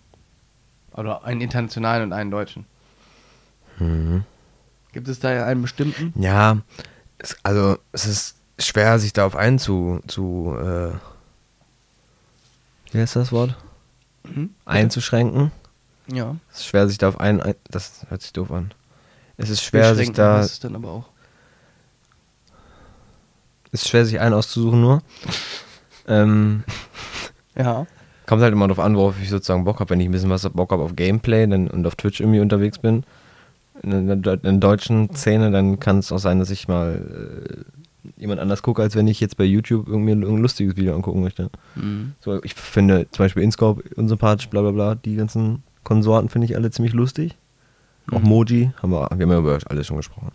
Oder einen internationalen und einen Deutschen. Mhm. Gibt es da einen bestimmten? Ja, es, also es ist schwer, sich da auf einen zu, äh, wie heißt das Wort? Mhm. Einzuschränken. Ja. Es ist schwer, sich da auf einen, ein, das hört sich doof an. Es ist schwer, sich da, heißt es dann aber auch. es ist schwer, sich einen auszusuchen nur. ähm, Ja. kommt halt immer darauf an, worauf ich sozusagen Bock habe. Wenn ich ein bisschen was Bock habe auf Gameplay dann, und auf Twitch irgendwie unterwegs bin, in der, in deutschen Szene, dann kann es auch sein, dass ich mal äh, jemand anders gucke, als wenn ich jetzt bei YouTube irgendwie ein, ein lustiges Video angucken möchte. Mhm. So, ich finde zum Beispiel InScope unsympathisch, bla bla bla, die ganzen Konsorten finde ich alle ziemlich lustig. Auch Mhm. Moji, haben wir, wir haben ja über alles schon gesprochen.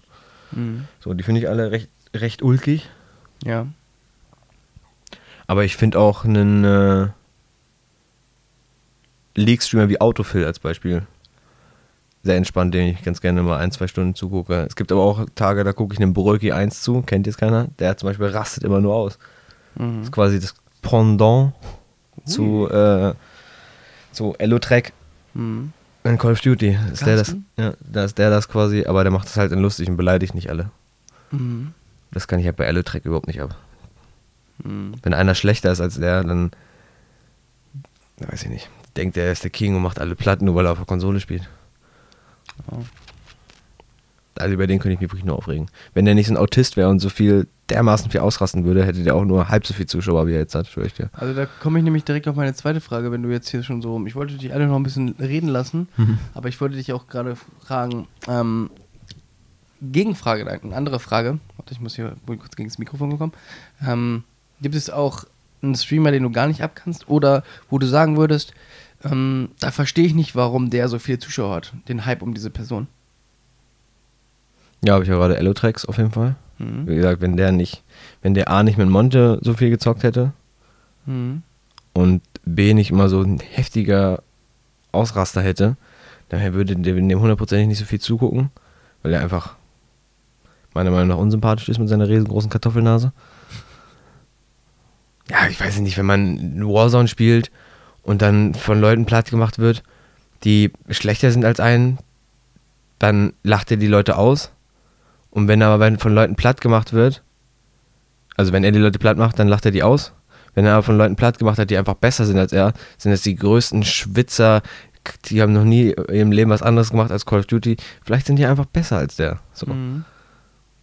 Mhm. So, die finde ich alle recht, recht ulkig. Ja. Aber ich finde auch einen, äh, League-Streamer wie Autofill als Beispiel. Sehr entspannt, dem ich ganz gerne mal ein, zwei Stunden zugucke. Es gibt aber auch Tage, da gucke ich einem Bröki 1 zu, kennt jetzt keiner. Der zum Beispiel rastet immer nur aus. Mhm. Das ist quasi das Pendant zu, äh, zu Elo-Track Mhm. in Call of Duty. Ist der das, ja, da ist der das quasi, aber der macht das halt in lustig und beleidigt nicht alle. Mhm. Das kann ich halt bei Elo-Track überhaupt nicht ab. Mhm. Wenn einer schlechter ist als der, dann weiß ich nicht. Denkt er ist der King und macht alle Platten, nur weil er auf der Konsole spielt. Also über den könnte ich mich wirklich nur aufregen. Wenn der nicht so ein Autist wäre und so viel dermaßen viel ausrasten würde, hätte der auch nur halb so viel Zuschauer, wie er jetzt hat, schwör ich dir. Also da komme ich nämlich direkt auf meine zweite Frage, wenn du jetzt hier schon so. Ich wollte dich alle noch ein bisschen reden lassen, Mhm. aber ich wollte dich auch gerade fragen. Ähm, Gegenfrage, eine andere Frage. Warte, ich muss hier wohl kurz gegen das Mikrofon gekommen. Ähm, gibt es auch einen Streamer, den du gar nicht abkannst oder wo du sagen würdest, ähm, da verstehe ich nicht, warum der so viele Zuschauer hat, den Hype um diese Person. Ja, habe ich ja gerade Elo-Tracks auf jeden Fall. Mhm. Wie gesagt, wenn der nicht, wenn der A nicht mit Monte so viel gezockt hätte Mhm. und B nicht immer so ein heftiger Ausraster hätte, dann würde der dem hundertprozentig nicht so viel zugucken, weil er einfach meiner Meinung nach unsympathisch ist mit seiner riesengroßen Kartoffelnase. Ja, ich weiß nicht, wenn man Warzone spielt und dann von Leuten platt gemacht wird, die schlechter sind als einen, dann lacht er die Leute aus. Und wenn er aber von Leuten platt gemacht wird, also wenn er die Leute platt macht, dann lacht er die aus. Wenn er aber von Leuten platt gemacht hat, die einfach besser sind als er, sind das die größten Schwitzer, die haben noch nie in ihrem Leben was anderes gemacht als Call of Duty. Vielleicht sind die einfach besser als der. So. Mhm.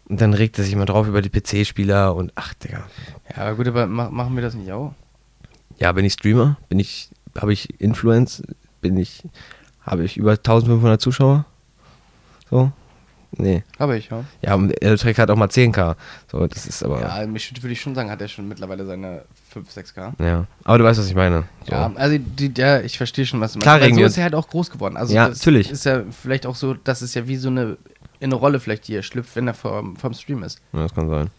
Und dann regt er sich immer drauf über die PC-Spieler und ach, Digga. Ja, aber gut, aber mach, machen wir das nicht auch? Ja, bin ich Streamer? Bin ich, habe ich Influence? Bin ich, habe ich über 1500 Zuschauer? So? Nee. Habe ich, ja. Ja, und Track hat auch mal 10k. So, das ist aber. Ja, mich würde ich schon sagen, hat er schon mittlerweile seine 5, 6K. Ja. Aber du weißt, was ich meine. So. Ja, also die, ja, ich verstehe schon, was du Klar meinst. wir so ist er halt auch groß geworden. Also Ja, das natürlich. Ist ja vielleicht auch so, das ist ja wie so eine, in eine Rolle vielleicht, die er schlüpft, wenn er vom, vom Stream ist. Ja, das kann sein.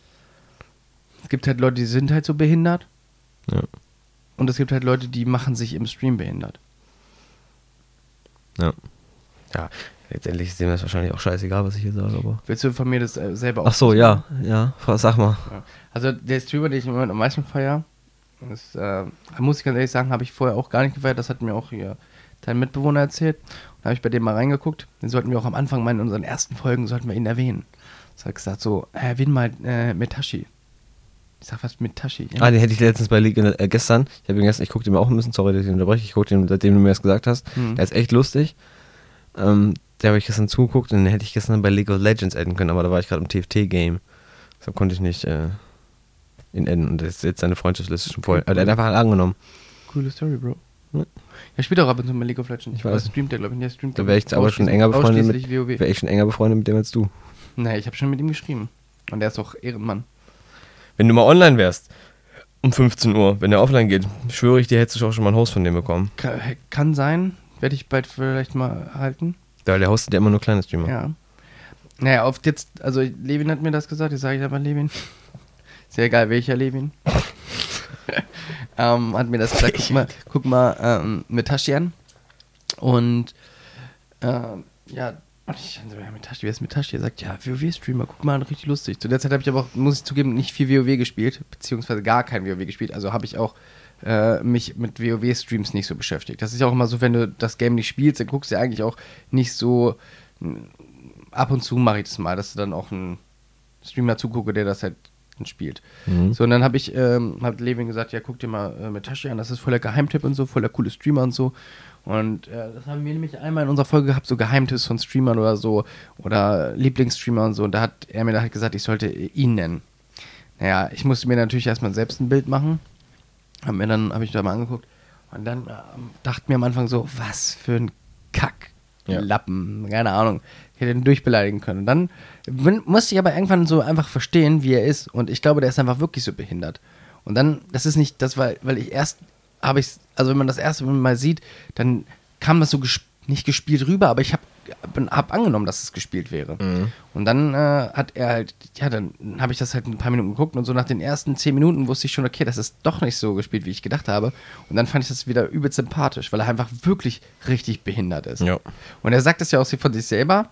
Es gibt halt Leute, die sind halt so behindert. Ja. Und es gibt halt Leute, die machen sich im Stream behindert. Ja. Ja, letztendlich ist dem das wahrscheinlich auch scheißegal, was ich hier sage, aber. Willst du von mir das äh, selber Ach so, ja, ja, sag mal. Ja. Also der Streamer, den ich im Moment am meisten feier, ist, äh, muss ich ganz ehrlich sagen, habe ich vorher auch gar nicht gefeiert. Das hat mir auch hier dein Mitbewohner erzählt. Da habe ich bei dem mal reingeguckt. Den sollten wir auch am Anfang mal in unseren ersten Folgen, sollten wir ihn erwähnen. Das hat gesagt so, äh, erwähnen mal äh, Metashi. Ich sag was Metashi. Ja? Ah, den hätte ich letztens bei League äh, gestern. Ich habe ihn gestern, ich gucke den mir auch ein bisschen, sorry, dass ich ihn unterbreche. Ich gucke den, seitdem du mir das gesagt hast. Hm. Der ist echt lustig. Ähm, der habe ich gestern zugeguckt und den hätte ich gestern bei League of Legends adden können, aber da war ich gerade im TFT-Game. Deshalb konnte ich nicht äh, ihn adden und das ist jetzt seine Freundschaftsliste schon voll. Okay, Also, er hat einfach angenommen. Coole Story, Bro. Ja. Er spielt auch ab und zu mal League of Legends. Ich weiß. Aber streamt der, glaube ich. Der streamt, Da wäre ich, aber schon enger befreundet mit, WoW. ich schon enger befreundet mit dem als du. Nee, ich habe schon mit ihm geschrieben. Und der ist auch Ehrenmann. Wenn du mal online wärst, um 15 Uhr, wenn der offline geht, schwöre ich dir, hättest du auch schon mal einen Host von dem bekommen. Kann, kann sein. Werde ich bald vielleicht mal halten. Weil der hostet ja immer nur kleine Streamer. Ja. Naja, oft jetzt, also Levin hat mir das gesagt, jetzt sage ich einfach Levin. Sehr geil, welcher Levin? ähm, hat mir das gesagt, guck mal, guck mal ähm, mit Tashi an. Und ähm, ja, und ich dann so, ja, mit Tashi, wer ist mit Tashi? Er sagt, ja, WoW-Streamer, guck mal, richtig lustig. Zu der Zeit habe ich aber auch, muss ich zugeben, nicht viel WoW gespielt, beziehungsweise gar kein WoW gespielt. Also habe ich auch äh, mich mit WoW-Streams nicht so beschäftigt. Das ist ja auch immer so, wenn du das Game nicht spielst, dann guckst du ja eigentlich auch nicht so ab und zu mache ich das mal, dass du dann auch einen Streamer zugucke, der das halt spielt. Mhm. So, und dann habe ich, ähm, hat Levin gesagt, ja, guck dir mal äh, mit Tashi an, das ist voller Geheimtipp und so, voller coole Streamer und so. Und äh, das haben wir nämlich einmal in unserer Folge gehabt, so Geheimtipps von Streamern oder so, oder Lieblingsstreamer und so. Und da hat er mir halt gesagt, ich sollte ihn nennen. Naja, ich musste mir natürlich erstmal selbst ein Bild machen. Hab mir dann, habe ich da mal angeguckt. Und dann ähm, dachte mir am Anfang so, was für ein Kack. Ja. Lappen, keine Ahnung. Ich hätte ihn durchbeleidigen können. Und dann bin, musste ich aber irgendwann so einfach verstehen, wie er ist. Und ich glaube, der ist einfach wirklich so behindert. Und dann, das ist nicht, das war, weil ich erst habe ich, also wenn man das erste Mal sieht, dann kam das so gesp nicht gespielt rüber, aber ich habe habe angenommen, dass es gespielt wäre. Mhm. Und dann äh, hat er halt, ja, dann habe ich das halt ein paar Minuten geguckt und so nach den ersten zehn Minuten wusste ich schon, okay, das ist doch nicht so gespielt, wie ich gedacht habe. Und dann fand ich das wieder übelst sympathisch, weil er einfach wirklich richtig behindert ist. Ja. Und er sagt es ja auch von sich selber,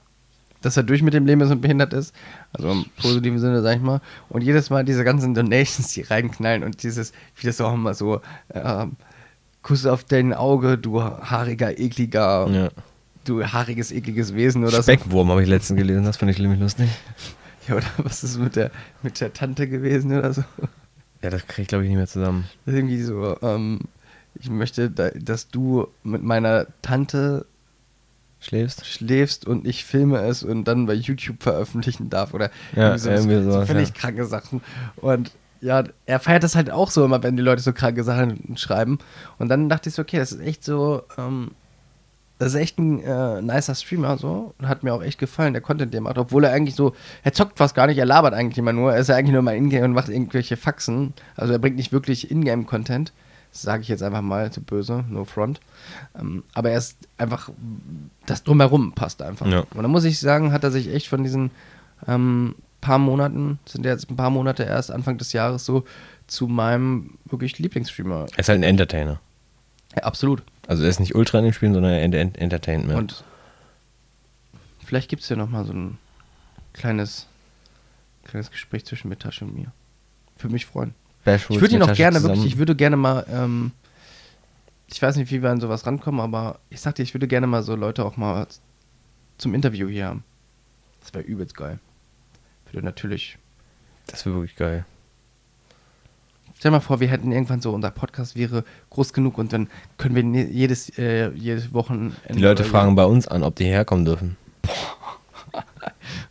dass er durch mit dem Leben ist und behindert ist. Also im positiven Sinne, sag ich mal. Und jedes Mal diese ganzen Donations, die reinknallen und dieses, wie das auch immer so, ähm, Kuss auf dein Auge, du haariger, ekliger, ja. du haariges, ekliges Wesen oder Speckwurm habe ich letztens gelesen, das fand ich nämlich lustig. so. Ja, oder was ist mit der, mit der Tante gewesen oder so? Ja, das kriege ich glaube ich nicht mehr zusammen. Das ist irgendwie so, ähm, ich möchte, da, dass du mit meiner Tante Schläfst? schläfst und ich filme es und dann bei YouTube veröffentlichen darf oder Ja, irgendwie so, irgendwie so sowas, völlig ja. kranke Sachen. Und ja, er feiert das halt auch so immer, wenn die Leute so kranke Sachen schreiben. Und dann dachte ich so, okay, das ist echt so, ähm, das ist echt ein äh, nicer Streamer so und hat mir auch echt gefallen, der Content, den er macht, obwohl er eigentlich so, er zockt fast gar nicht, er labert eigentlich immer nur, er ist ja eigentlich nur mal Ingame und macht irgendwelche Faxen. Also er bringt nicht wirklich Ingame-Content. Das sage ich jetzt einfach mal zu böse, no front. Ähm, aber er ist einfach, das drumherum passt einfach. Ja. Und dann muss ich sagen, hat er sich echt von diesen ähm, paar Monaten, sind ja jetzt ein paar Monate erst, Anfang des Jahres so, zu meinem wirklich Lieblingsstreamer. Er ist halt ein Entertainer. Ja, absolut. Also er ist nicht ultra in dem Spielen, sondern er ent ent entertaint mehr. Und vielleicht gibt es ja nochmal so ein kleines, kleines Gespräch zwischen Metasche und mir. Für mich freuen. Ich würde ihn auch gerne, zusammen. wirklich, ich würde gerne mal, ähm, ich weiß nicht, wie wir an sowas rankommen, aber ich sag dir, ich würde gerne mal so Leute auch mal zum Interview hier haben. Das wäre übelst geil. Würde natürlich. Das wäre wirklich geil. Stell mal vor, wir hätten irgendwann so, unser Podcast wäre groß genug und dann können wir jedes, äh, jedes Wochenende. Die Leute fragen bei uns an, ob die herkommen dürfen.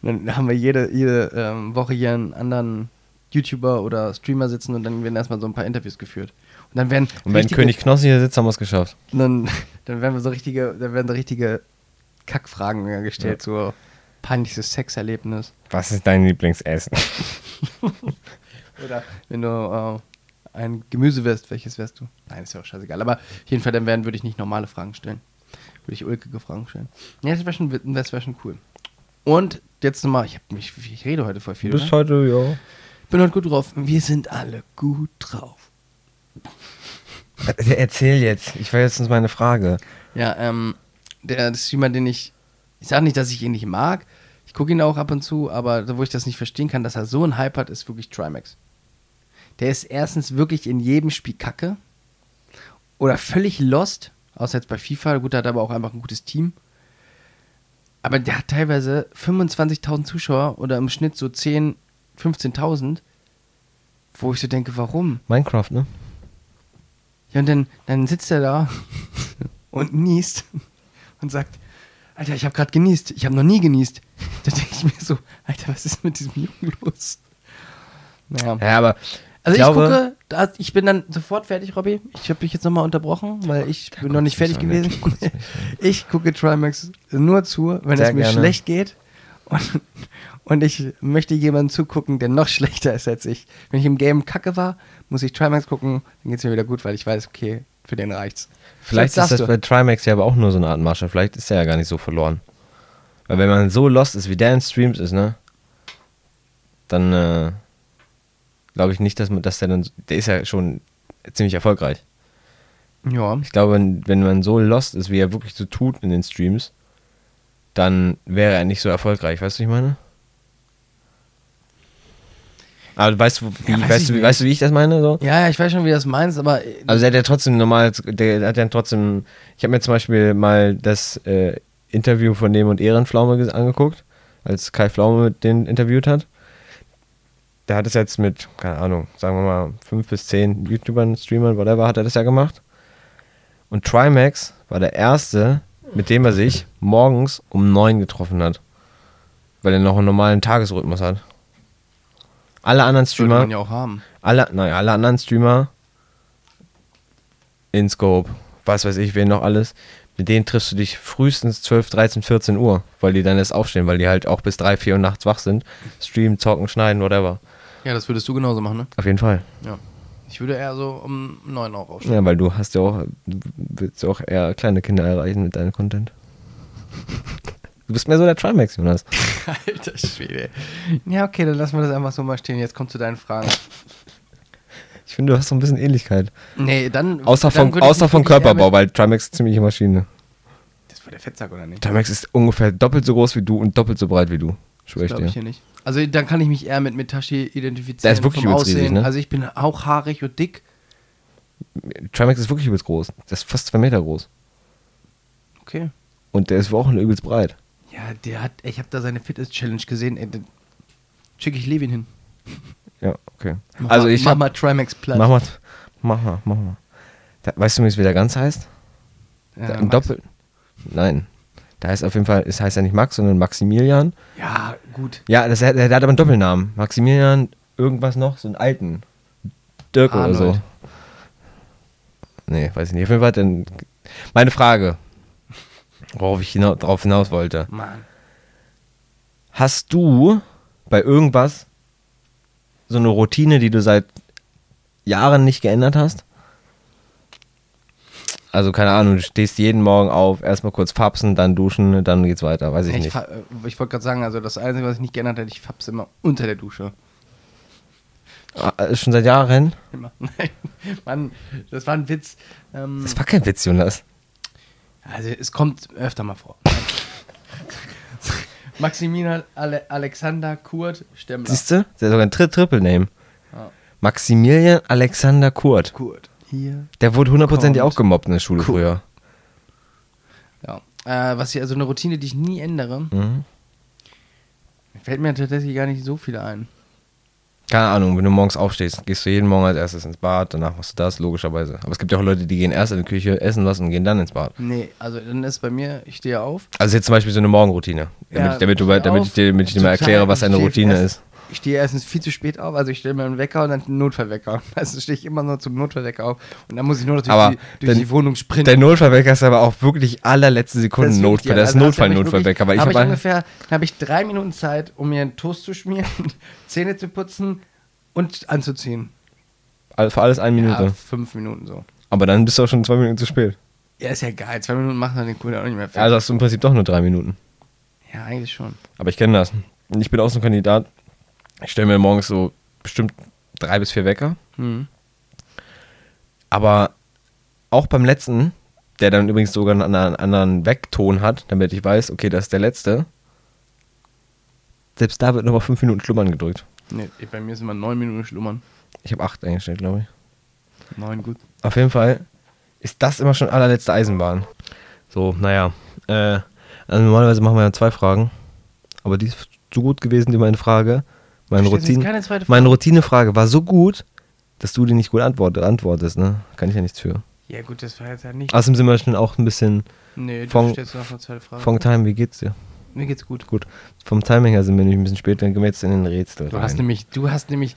Und dann haben wir jede, jede ähm, Woche hier einen anderen YouTuber oder Streamer sitzen und dann werden erstmal so ein paar Interviews geführt. Und dann werden. Und wenn König Knossi hier sitzt, haben wir es geschafft. dann, dann werden wir so richtige, dann werden so richtige Kackfragen ja gestellt, so peinliches Sexerlebnis. Was ist dein Lieblingsessen? Oder wenn du äh, ein Gemüse wärst, welches wärst du? Nein, ist ja auch scheißegal. Aber auf jeden Fall, dann werden, würde ich nicht normale Fragen stellen. Würde ich ulkige Fragen stellen. Ja, das wäre schon, das wär schon cool. Und jetzt nochmal, ich, hab mich, ich rede heute voll viel. Oder? heute, ja. Bin heute gut drauf. Wir sind alle gut drauf. Äh, Erzähl jetzt. Ich war jetzt meine Frage. Ja, ähm, der Streamer, den ich, ich sage nicht, dass ich ihn nicht mag. Ich gucke ihn auch ab und zu, aber wo ich das nicht verstehen kann, dass er so einen Hype hat, ist wirklich Trimax. Der ist erstens wirklich in jedem Spiel kacke oder völlig lost, außer jetzt bei FIFA. Gut, der hat aber auch einfach ein gutes Team. Aber der hat teilweise 25.000 Zuschauer oder im Schnitt so 10, 15.000, wo ich so denke, warum? Minecraft, ne? Ja, und dann, dann sitzt er da und niest und sagt, Alter, ich habe gerade genießt. Ich habe noch nie genießt. Da denke ich mir so, Alter, was ist mit diesem Jungen los? Naja. Ja, aber Also ich, glaube- gucke, da, ich bin dann sofort fertig, Robby. Ich habe dich jetzt nochmal unterbrochen, weil ich bin noch nicht fertig gewesen. Ich gucke Trimax nur zu, wenn Sehr es mir gerne. schlecht geht. Und, und ich möchte jemandem zugucken, der noch schlechter ist als ich. Wenn ich im Game kacke war, muss ich Trimax gucken, dann geht es mir wieder gut, weil ich weiß, okay, für den reicht's. Vielleicht ist das sagst bei Trimax ja aber auch nur so eine Art Masche. Vielleicht ist er ja gar nicht so verloren. Weil wenn man so lost ist, wie der in Streams ist, ne? Dann äh, glaube ich nicht, dass man, dass der dann. Der ist ja schon ziemlich erfolgreich. Ja. Ich glaube, wenn, wenn man so lost ist, wie er wirklich so tut in den Streams, dann wäre er nicht so erfolgreich. Weißt du, was ich meine? Aber weißt du, wie, Ja, weiß weißt, ich du, wie- weißt du, wie ich das meine? So? Ja, ja, ich weiß schon, wie du das meinst, aber äh, Also der hat ja trotzdem normal, der hat ja trotzdem, ich habe mir zum Beispiel mal das äh, Interview von dem und Ehrenpflaume ges- angeguckt, als Kai Pflaume mit den interviewt hat. Der hat es jetzt mit, keine Ahnung, sagen wir mal, fünf bis zehn YouTubern, Streamern, whatever, hat er das ja gemacht. Und Trimax war der erste, mit dem er sich morgens um neun getroffen hat. Weil er noch einen normalen Tagesrhythmus hat. Alle anderen Streamer man ja auch haben. alle, nein, alle anderen Streamer, InScope, was weiß ich, wen noch alles, mit denen triffst du dich frühestens 12, 13, 14 Uhr, weil die dann erst aufstehen, weil die halt auch bis 3, 4 Uhr nachts wach sind. Streamen, zocken, schneiden, whatever. Ja, das würdest du genauso machen, ne? Auf jeden Fall. Ja. Ich würde eher so um neun auch aufstehen. Ja, weil du hast ja auch, du willst ja auch eher kleine Kinder erreichen mit deinem Content. Du bist mehr so der Trimax, Jonas. Alter Schwede. Ja, okay, dann lassen wir das einfach so mal stehen. Jetzt kommt zu deinen Fragen. Ich finde, du hast so ein bisschen Ähnlichkeit. Nee, dann. Außer dann von, außer von Körperbau, mit- weil Trimax ist ziemliche Maschine. Das war der Fettsack, oder nicht? Trimax ist ungefähr doppelt so groß wie du und doppelt so breit wie du. Schwör ich Glaube ich dir. hier nicht. Also dann kann ich mich eher mit Mitashi identifizieren. Der ist wirklich übelst riesig, Aussehen. ne? Also ich bin auch haarig und dick. Trimax ist wirklich übelst groß. Der ist fast zwei Meter groß. Okay. Und der ist auch übelst breit. Ja, der hat, ich habe da seine Fitness-Challenge gesehen. Ey, den schicke ich Levin hin. Ja, okay. Mach also mal, ich mach hab, mal Trimax platt. mach mal, mach mal, mach mal. Da, weißt du, wie es wieder ganz heißt? Ja, Da- Max. Doppel. Nein. Da heißt auf jeden Fall, es heißt ja nicht Max, sondern Maximilian. Ja, gut. Ja, das, der, der hat aber einen Doppelnamen. Maximilian, irgendwas noch, so einen alten. Dirk oder so. Arnold. Nee, weiß ich nicht. Auf jeden Fall dann. Meine Frage, worauf ich hina drauf hinaus wollte. Mann. Hast du bei irgendwas so eine Routine, die du seit Jahren nicht geändert hast? Also, keine Ahnung, du stehst jeden Morgen auf, erstmal kurz fapsen, dann duschen, dann geht's weiter. Weiß ich, Ich, nicht. äh, ich wollte gerade sagen, also das Einzige, was ich nicht geändert hätte, ich fab's immer unter der Dusche. Ah, ist schon seit Jahren? Immer. Nein, Mann, das war ein Witz. Ähm, Das war kein Witz, Jonas. Also es kommt öfter mal vor. Maximilian Ale Alexander Kurt Stemmler. Siehst du? Der hat sogar ein Tri Triple-Name. Ja. Maximilian Alexander Kurt. Kurt. Hier. Der wurde hundertprozentig auch gemobbt in der Schule Cool. früher. Ja. Äh, was ich, also eine Routine, die ich nie ändere, Mhm. fällt mir tatsächlich gar nicht so viel ein. Keine Ahnung, wenn du morgens aufstehst, gehst du jeden Morgen als erstes ins Bad, danach machst du das, logischerweise. Aber es gibt ja auch Leute, die gehen erst in die Küche, essen was und gehen dann ins Bad. Nee, also dann ist bei mir, ich stehe auf. Also jetzt zum Beispiel so eine Morgenroutine. Damit, Ja, damit, du, damit, auf, ich dir, damit ich dir mal erkläre, was eine Routine ist. Ich stehe erstens viel zu spät auf, also ich stelle mir einen Wecker und dann einen Notfallwecker. Also stehe ich immer nur zum Notfallwecker auf und dann muss ich nur noch durch, Aber die, durch dann- die Wohnung sprinten. Der Notfallwecker ist aber auch wirklich allerletzte Sekunde Das Notfall. Das ist also Notfall-Notfallwecker. Wirklich- ich hab habe ich ungefähr, habe ich drei Minuten Zeit, um mir einen Toast zu schmieren, Zähne zu putzen und anzuziehen. für alles eine Minute. Ja, fünf Minuten so. Aber dann bist du auch schon zwei Minuten zu spät. Ja, ist ja geil. Zwei Minuten machen dann den Cooldown auch nicht mehr fertig. Also hast du im Prinzip doch nur drei Minuten. ja, eigentlich schon. Aber ich kenne das. Und ich bin auch so ein Kandidat. Ich stelle mir morgens so bestimmt drei bis vier Wecker. Hm. Aber auch beim letzten, der dann übrigens sogar einen anderen, anderen Weckton hat, damit ich weiß, okay, das ist der letzte. Selbst da wird noch mal fünf Minuten Schlummern gedrückt. Nee, bei mir sind immer neun Minuten schlummern. Ich habe acht eingestellt, glaube ich. Neun, gut. Auf jeden Fall ist das immer schon allerletzte Eisenbahn. So, naja. Äh, also normalerweise machen wir ja zwei Fragen. Aber die ist so gut gewesen, die meine Frage. Meine, Routine, meine Routinefrage war so gut, dass du die nicht gut antwort, antwortest, ne? Kann ich ja nichts für. Ja, gut, das war jetzt ja nicht. Außerdem sind wir schon auch ein bisschen nee, du von- stellst noch eine zweite Frage. vom Time, wie geht's dir? Mir geht's gut. Gut. Vom Timing her sind wir nämlich ein bisschen später, dann gehen wir jetzt in den Rätsel Du rein. hast nämlich, du hast nämlich,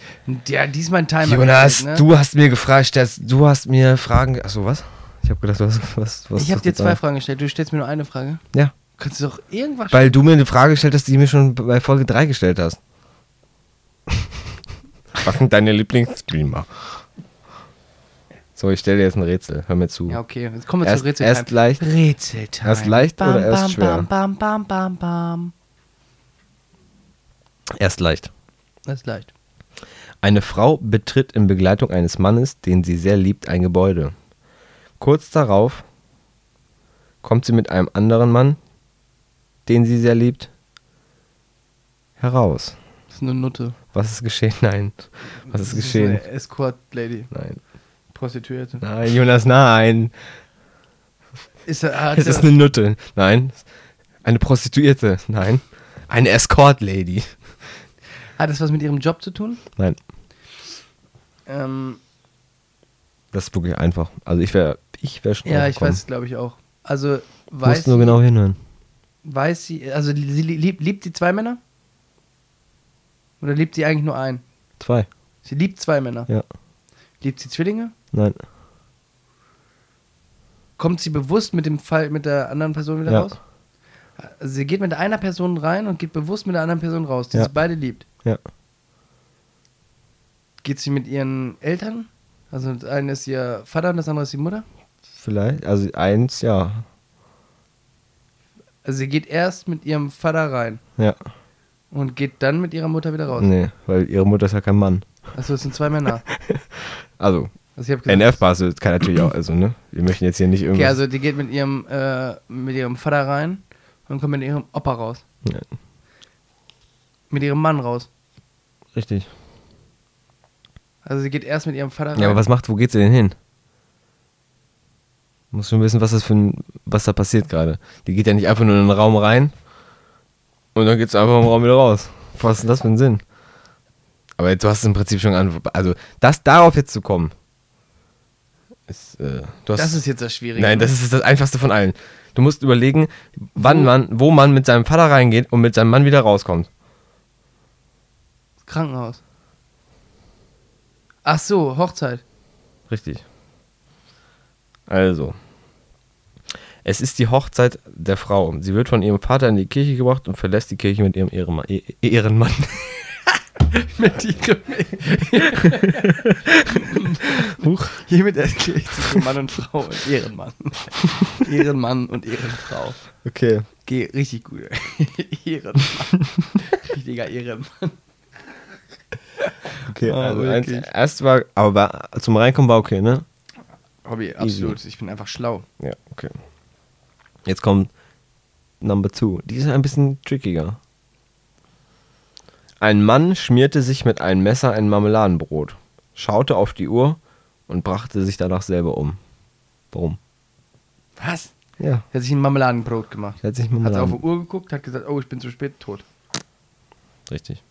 ja, diesmal ein Timer. Jonas, gestellt, ne? du hast mir gefragt, stellst- du hast mir Fragen. Achso, was? Ich habe gedacht, du hast was. was Ich habe dir zwei da- Fragen gestellt. Du stellst mir nur eine Frage. Ja. Kannst du doch irgendwas. Weil du mir eine Frage gestellt hast, die du mir schon bei Folge 3 gestellt hast. Was sind deine Lieblingsstreamer? So, ich stelle dir jetzt ein Rätsel. Hör mir zu. ja, okay. Jetzt kommen wir Erst- zu Rätseltime. erst leicht- Rätseltime. erst leicht bam, oder erst bam, schwer? Bam, bam, bam, bam, bam. Erst leicht. Ist leicht. Eine Frau betritt in Begleitung eines Mannes, den sie sehr liebt, ein Gebäude. Kurz darauf kommt sie mit einem anderen Mann, den sie sehr liebt, heraus. Eine Nutte. Was ist geschehen? Nein. Was ist Das geschehen? eine Escort-Lady. Nein. Prostituierte. Nein, Jonas, nein. Ist, er- Es ist eine Nutte. Nein. Eine Prostituierte. Nein. Eine Escort-Lady. hat das was mit ihrem Job zu tun? Nein. Ähm, Das ist wirklich einfach. Also ich wäre ich wär schon ja, ich weiß, glaube ich auch. Also, Du weiß musst nur genau hinhören. weiß sie, also sie liebt, liebt sie zwei Männer? Oder liebt sie eigentlich nur einen? Zwei. Sie liebt zwei Männer. Ja. Liebt sie Zwillinge? Nein. Kommt sie bewusst mit dem Fall mit der anderen Person wieder Ja. raus? Also sie geht mit einer Person rein und geht bewusst mit der anderen Person raus, die Ja. sie beide liebt. Ja. Geht sie mit ihren Eltern? Also das eine ist ihr Vater und das andere ist die Mutter? Vielleicht. Also eins, ja. Also sie geht erst mit ihrem Vater rein Ja. Und geht dann mit ihrer Mutter wieder raus. Nee, weil ihre Mutter ist ja kein Mann. Achso, es sind zwei Männer. Also, Also NF-Basis kann natürlich auch, also, ne? Wir möchten jetzt hier nicht okay, irgendwas. also die geht mit ihrem, äh, mit ihrem Vater rein und kommt mit ihrem Opa raus. Ja. Mit ihrem Mann raus. Richtig. Also sie geht erst mit ihrem Vater rein. Ja, aber was macht, wo geht sie denn hin? Muss schon wissen, was das für ein, was da passiert gerade. Die geht ja nicht einfach nur in den Raum rein und dann geht sie einfach im Raum wieder raus. Was ist denn das für ein Sinn? Aber jetzt, du hast es im Prinzip schon an, also das darauf jetzt zu kommen, ist, äh, du hast, das ist jetzt das Schwierige. nein, ne? das ist das einfachste von allen. Du musst überlegen, wann man, wo man mit seinem Vater reingeht und mit seinem Mann wieder rauskommt. Krankenhaus. Ach so, Hochzeit. Richtig. Also. Es ist die Hochzeit der Frau. Sie wird von ihrem Vater in die Kirche gebracht und verlässt die Kirche mit ihrem Ehrenmann. Eh- Ehrenmann. mit ihrem Huch. Hiermit erkläre ich zwischen Mann und Frau und Ehrenmann. Ehrenmann und Ehrenfrau. Okay. Geh richtig gut. Ehrenmann. Richtiger Ehrenmann. Okay, Ah, also eins, erst war, aber zum Reinkommen war okay, ne? Hobby, absolut. Ich bin einfach schlau. Ja, okay. Jetzt kommt Number Two. Die ist ein bisschen trickiger. Ein Mann schmierte sich mit einem Messer ein Marmeladenbrot, schaute auf die Uhr und brachte sich danach selber um. Warum? Was? Ja, Er hat sich ein Marmeladenbrot gemacht. er hat sich Hat auf Marmeladen... die Uhr geguckt, hat gesagt, oh, ich bin zu spät tot. Richtig.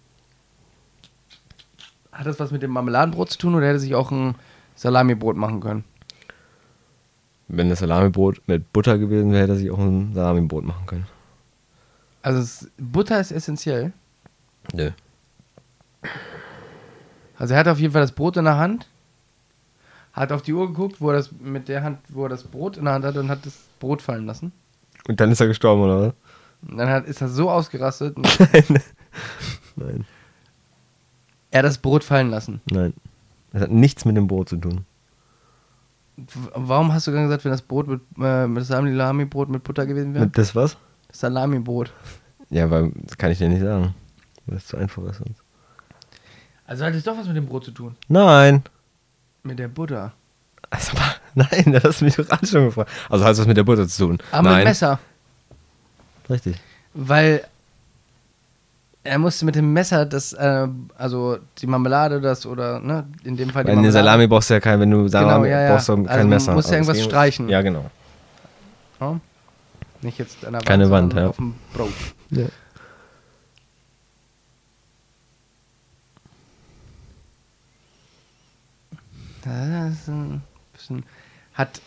Hat das was mit dem Marmeladenbrot zu tun oder hätte sich auch ein Salamibrot machen können? Wenn das Salamibrot mit Butter gewesen wäre, hätte sich auch ein Salamibrot machen können. Also es, Butter ist essentiell. Nö. Also er hat auf jeden Fall das Brot in der Hand, hat auf die Uhr geguckt, wo er das mit der Hand, wo er das Brot in der Hand hat und hat das Brot fallen lassen. Und dann ist er gestorben, oder was? Und dann hat, ist er so ausgerastet, und Nein. er hat das Brot fallen lassen. Nein. Das hat nichts mit dem Brot zu tun. Warum hast du gerade gesagt, wenn das Brot mit, äh, mit das Salami-Brot mit Butter gewesen wäre? Mit das was? Das Salami-Brot. Ja, weil das kann ich dir nicht sagen. Weil es zu einfach ist sonst. Also hat es doch was mit dem Brot zu tun. Nein. Mit der Butter. Also, nein, das hast du mich doch gerade schon gefragt. Also hat es was mit der Butter zu tun? Aber nein. mit Messer. Richtig. Weil er musste mit dem Messer das, äh, also die Marmelade das oder, ne, in dem Fall die Weil eine Marmelade. Salami brauchst du ja kein, wenn du Salami ja, ja. brauchst du kein Also, Messer. musst du irgendwas es ging- streichen. Ja, genau. Ja? Nicht jetzt an der Keine Wand, ja. auf dem Brot. Ja. Das ist ein bisschen, hat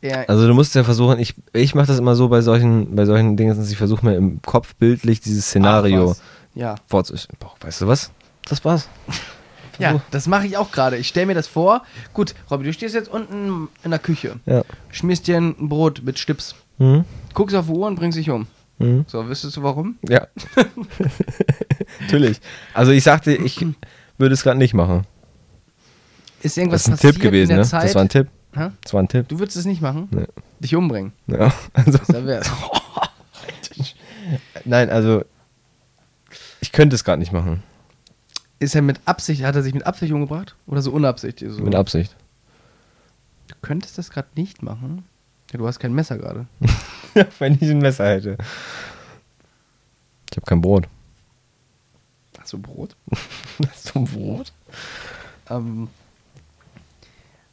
er, Also du musst ja versuchen, ich, ich mache das immer so bei solchen, bei solchen Dingen, dass ich versuche mir im Kopf bildlich dieses Szenario Ach. Ja, Weißt du was? Das war's. ja, das mache ich auch gerade. Ich stelle mir das vor. Gut, Robby, du stehst jetzt unten in der Küche, Ja. schmierst dir ein Brot mit Stips, Mhm. guckst auf die Uhr und bringst dich um. Mhm. So, wüsstest du warum? Ja. Natürlich. Also ich sagte, ich würde es gerade nicht machen. Ist irgendwas Das ist ein passiert Tipp gewesen, in ne? der Zeit? Das war ein Tipp. Hä? Das war ein Tipp. Du würdest es nicht machen? Nee. Dich umbringen. Ja. Also, Da wär's. nein, also ich könnte es gerade nicht machen. Ist er mit Absicht, hat er sich mit Absicht umgebracht? Oder so unabsichtlich? So? Mit Absicht. Du könntest das gerade nicht machen. Ja, du hast kein Messer gerade. Wenn ich ein Messer hätte. Ich habe kein Brot. Hast du Brot? Hast du ein Brot? Ähm,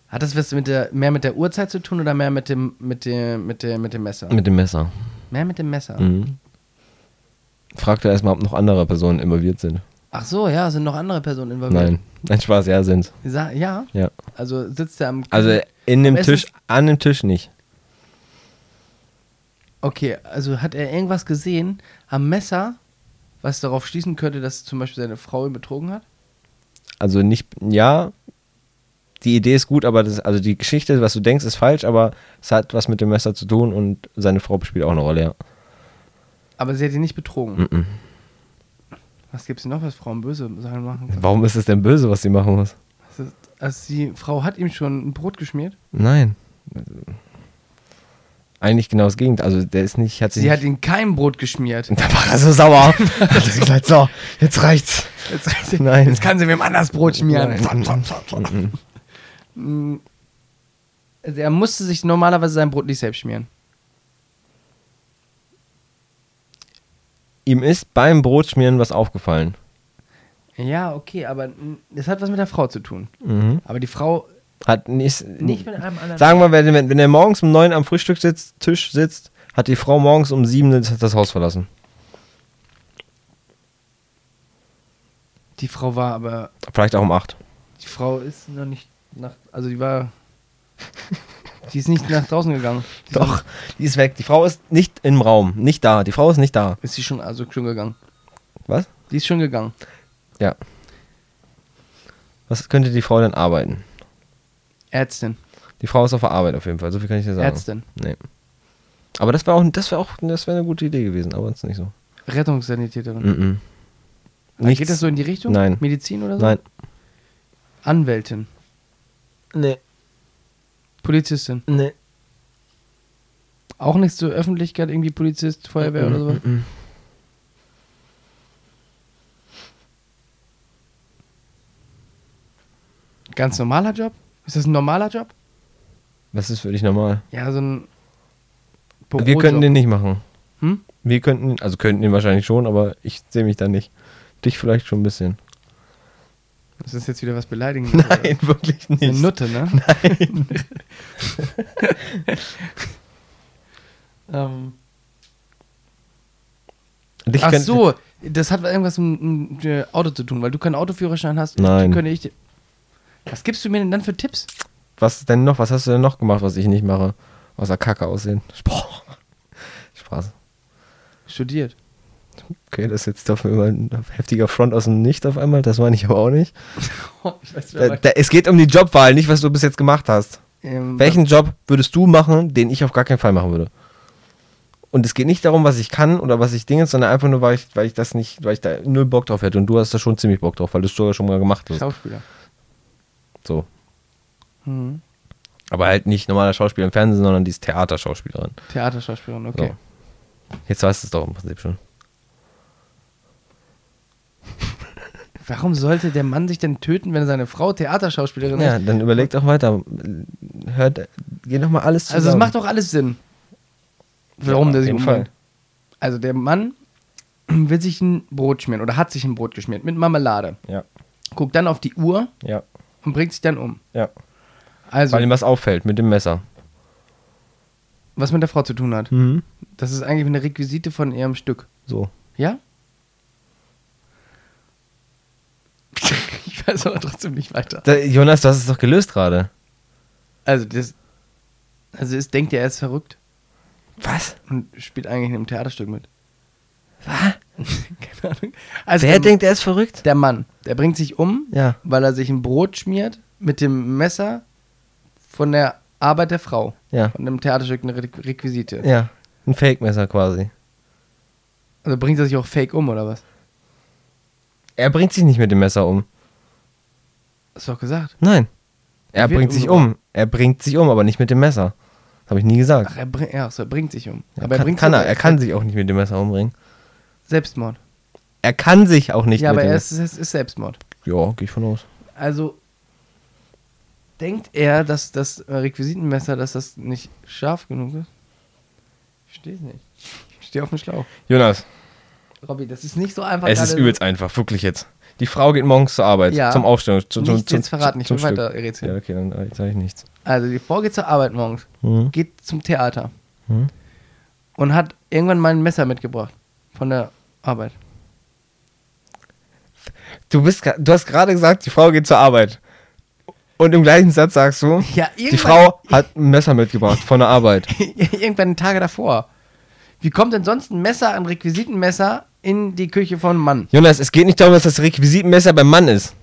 hat das was mit der, mehr mit der Uhrzeit zu tun oder mehr mit dem, mit dem, mit der, mit dem Messer? Mit dem Messer. mehr mit dem Messer. Mhm. Frag doch erstmal, ob noch andere Personen involviert sind. Ach so, ja, sind noch andere Personen involviert? Nein. Nein, Spaß, ja, sind. Ja, Ja. also sitzt er am Also in dem Tisch, an dem Tisch nicht. Okay, also hat er irgendwas gesehen am Messer, was darauf schließen könnte, dass zum Beispiel seine Frau ihn betrogen hat? Also nicht, ja, die Idee ist gut, aber das, also die Geschichte, was du denkst, ist falsch, aber es hat was mit dem Messer zu tun und seine Frau spielt auch eine Rolle, ja. Aber sie hat ihn nicht betrogen. Mhm. Was gibt es noch, was Frauen böse Sachen machen können? Warum ist es denn böse, was sie machen muss? Also die Frau hat ihm schon ein Brot geschmiert. Nein. eigentlich genau das Gegenteil. Also der ist nicht, hat sich Sie nicht, hat ihm kein Brot geschmiert. da war er so sauer. hat er gesagt, so, jetzt reicht's. Jetzt, Nein. jetzt kann sie mir anders Brot schmieren. Mm. Also er musste sich normalerweise sein Brot nicht selbst schmieren. Ihm ist beim Brotschmieren was aufgefallen. Ja, okay, aber das hat was mit der Frau zu tun. Mhm. Aber die Frau Hat nicht, nicht mit einem anderen. Sagen wir, wenn, wenn, wenn er morgens um neun am Frühstückstisch sitzt, hat die Frau morgens um sieben das das Haus verlassen. Die Frau war aber. Vielleicht auch um acht. Die Frau ist noch nicht nach. Also die war. Die ist nicht nach draußen gegangen. Die Doch, die ist weg. Die Frau ist nicht im Raum. Nicht da. Die Frau ist nicht da. Ist sie schon, also schon gegangen. Was? Die ist schon gegangen. Ja. Was könnte die Frau denn arbeiten? Ärztin. Die Frau ist auf der Arbeit auf jeden Fall. So viel kann ich dir sagen. Ärztin. Nee. Aber das wäre auch, das wäre auch, das wäre eine gute Idee gewesen, aber ist nicht so. Rettungssanitäterin. Mhm. Ah, Geht das so in die Richtung? Nein. Medizin oder so? Nein. Anwältin. Nee. Polizistin. Nee. Auch nicht zur Öffentlichkeit, irgendwie Polizist, Feuerwehr oder sowas? Mhm. Ganz normaler Job? Ist das ein normaler Job? Was ist für dich normal? Ja, so ein. Wir Bürojob. könnten den nicht machen. Hm? Wir könnten, also könnten den wahrscheinlich schon, aber ich sehe mich da nicht. Dich vielleicht schon ein bisschen. Das ist jetzt wieder was Beleidigendes. oder? Nein, wirklich Eine nicht. Nutte, ne? Nein. ähm, Dich ach so, das hat irgendwas mit mit dem Auto zu tun, weil du keinen Autoführerschein hast. Nein. Könnte ich dir- was gibst du mir denn dann für Tipps? Was denn noch? Was hast du denn noch gemacht, was ich nicht mache? Außer Kacke aussehen. Sport. Spaß. Studiert. Okay, das ist jetzt doch immer ein heftiger Front aus dem Nicht auf einmal. Das meine ich aber auch nicht. ich weiß, Da, da, es geht um die Jobwahl, nicht was du bis jetzt gemacht hast. ähm, Welchen Job würdest du machen, den ich auf gar keinen Fall machen würde? Und es geht nicht darum, was ich kann oder was ich dinge, sondern einfach nur, weil ich, weil ich das nicht, weil ich da null Bock drauf hätte. Und du hast da schon ziemlich Bock drauf, weil du es sogar schon mal gemacht hast. Schauspieler. So. Mhm. Aber halt nicht normaler Schauspieler im Fernsehen, sondern die ist Theaterschauspielerin. Theaterschauspielerin, okay. So. Jetzt weißt du es doch im Prinzip schon. Warum sollte der Mann sich denn töten, wenn seine Frau Theaterschauspielerin Ja, ist? dann überleg doch weiter. Hört, geh noch mal alles zusammen. Also es macht doch alles Sinn. Warum Ja, der sich umbringt. Also der Mann will sich ein Brot schmieren oder hat sich ein Brot geschmiert mit Marmelade. Ja, Guckt dann auf die Uhr ja, und bringt sich dann um. ja. Also, Weil ihm was auffällt mit dem Messer. was mit der Frau zu tun hat. Mhm. Das ist eigentlich eine Requisite von ihrem Stück. So. Ja? ich weiß aber trotzdem nicht weiter. Da, Jonas, du hast es doch gelöst gerade. Also das. Also es denkt ja, er ist verrückt Was? und spielt eigentlich in einem Theaterstück mit. Was? Keine Ahnung. Also Wer der, denkt, er ist verrückt? der Mann, der bringt sich um, Ja. weil er sich ein Brot schmiert mit dem Messer von der Arbeit der Frau. Ja. Von dem Theaterstück eine Re Requisite. Ja. Ein Fake-Messer quasi. Also bringt er sich auch fake um, oder was? Er bringt sich nicht mit dem Messer um. Hast du doch gesagt. Nein. Er Er bringt sich um. Er bringt sich um, aber nicht mit dem Messer. Das habe ich nie gesagt. Ach, er, bring, ja, so, er bringt sich um. Ja, aber er kann, bringt kann sich- er. Er kann sich auch nicht mit dem Messer umbringen. Selbstmord. Er kann sich auch nicht ja, mit aber dem er Messer. ist, ist, ist Selbstmord. Ja, gehe ich von aus. Also denkt er, dass das Requisitenmesser, dass das nicht scharf genug ist? Ich verstehe es nicht. Ich stehe auf dem Schlauch. Jonas, Robby, das ist nicht so einfach. es ist übelst einfach, wirklich jetzt. Die Frau geht morgens zur Arbeit, Ja. zum Aufstehen. Zu, zum, Nicht zum, jetzt verraten, ich zum will weiter rätseln. Ja, okay, dann sage ich nichts. Also die Frau geht zur Arbeit morgens, Mhm. geht zum Theater Mhm. und hat irgendwann mal ein Messer mitgebracht von der Arbeit. Du, bist, du hast gerade gesagt, die Frau geht zur Arbeit. Und im gleichen Satz sagst du, Ja, die Frau hat ein Messer mitgebracht von der Arbeit. irgendwann Tage davor. Wie kommt denn sonst ein Messer, ein Requisitenmesser in die Küche von Mann? Jonas, es geht nicht darum, dass das Requisitenmesser beim Mann ist.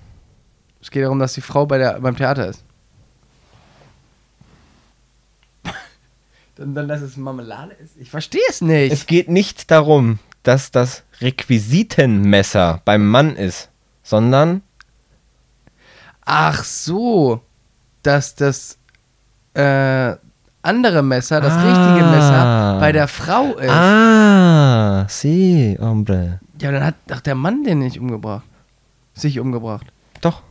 Es geht darum, dass die Frau bei der, beim Theater ist. dann, dann, dass es Marmelade ist? Ich verstehe es nicht. Es geht nicht darum, dass das Requisitenmesser beim Mann ist, sondern Ach so, dass das äh, andere Messer, das Ah. richtige Messer, bei der Frau ist. Ah, sí, hombre. Ja, dann hat doch der Mann den nicht umgebracht. Sich umgebracht. Doch.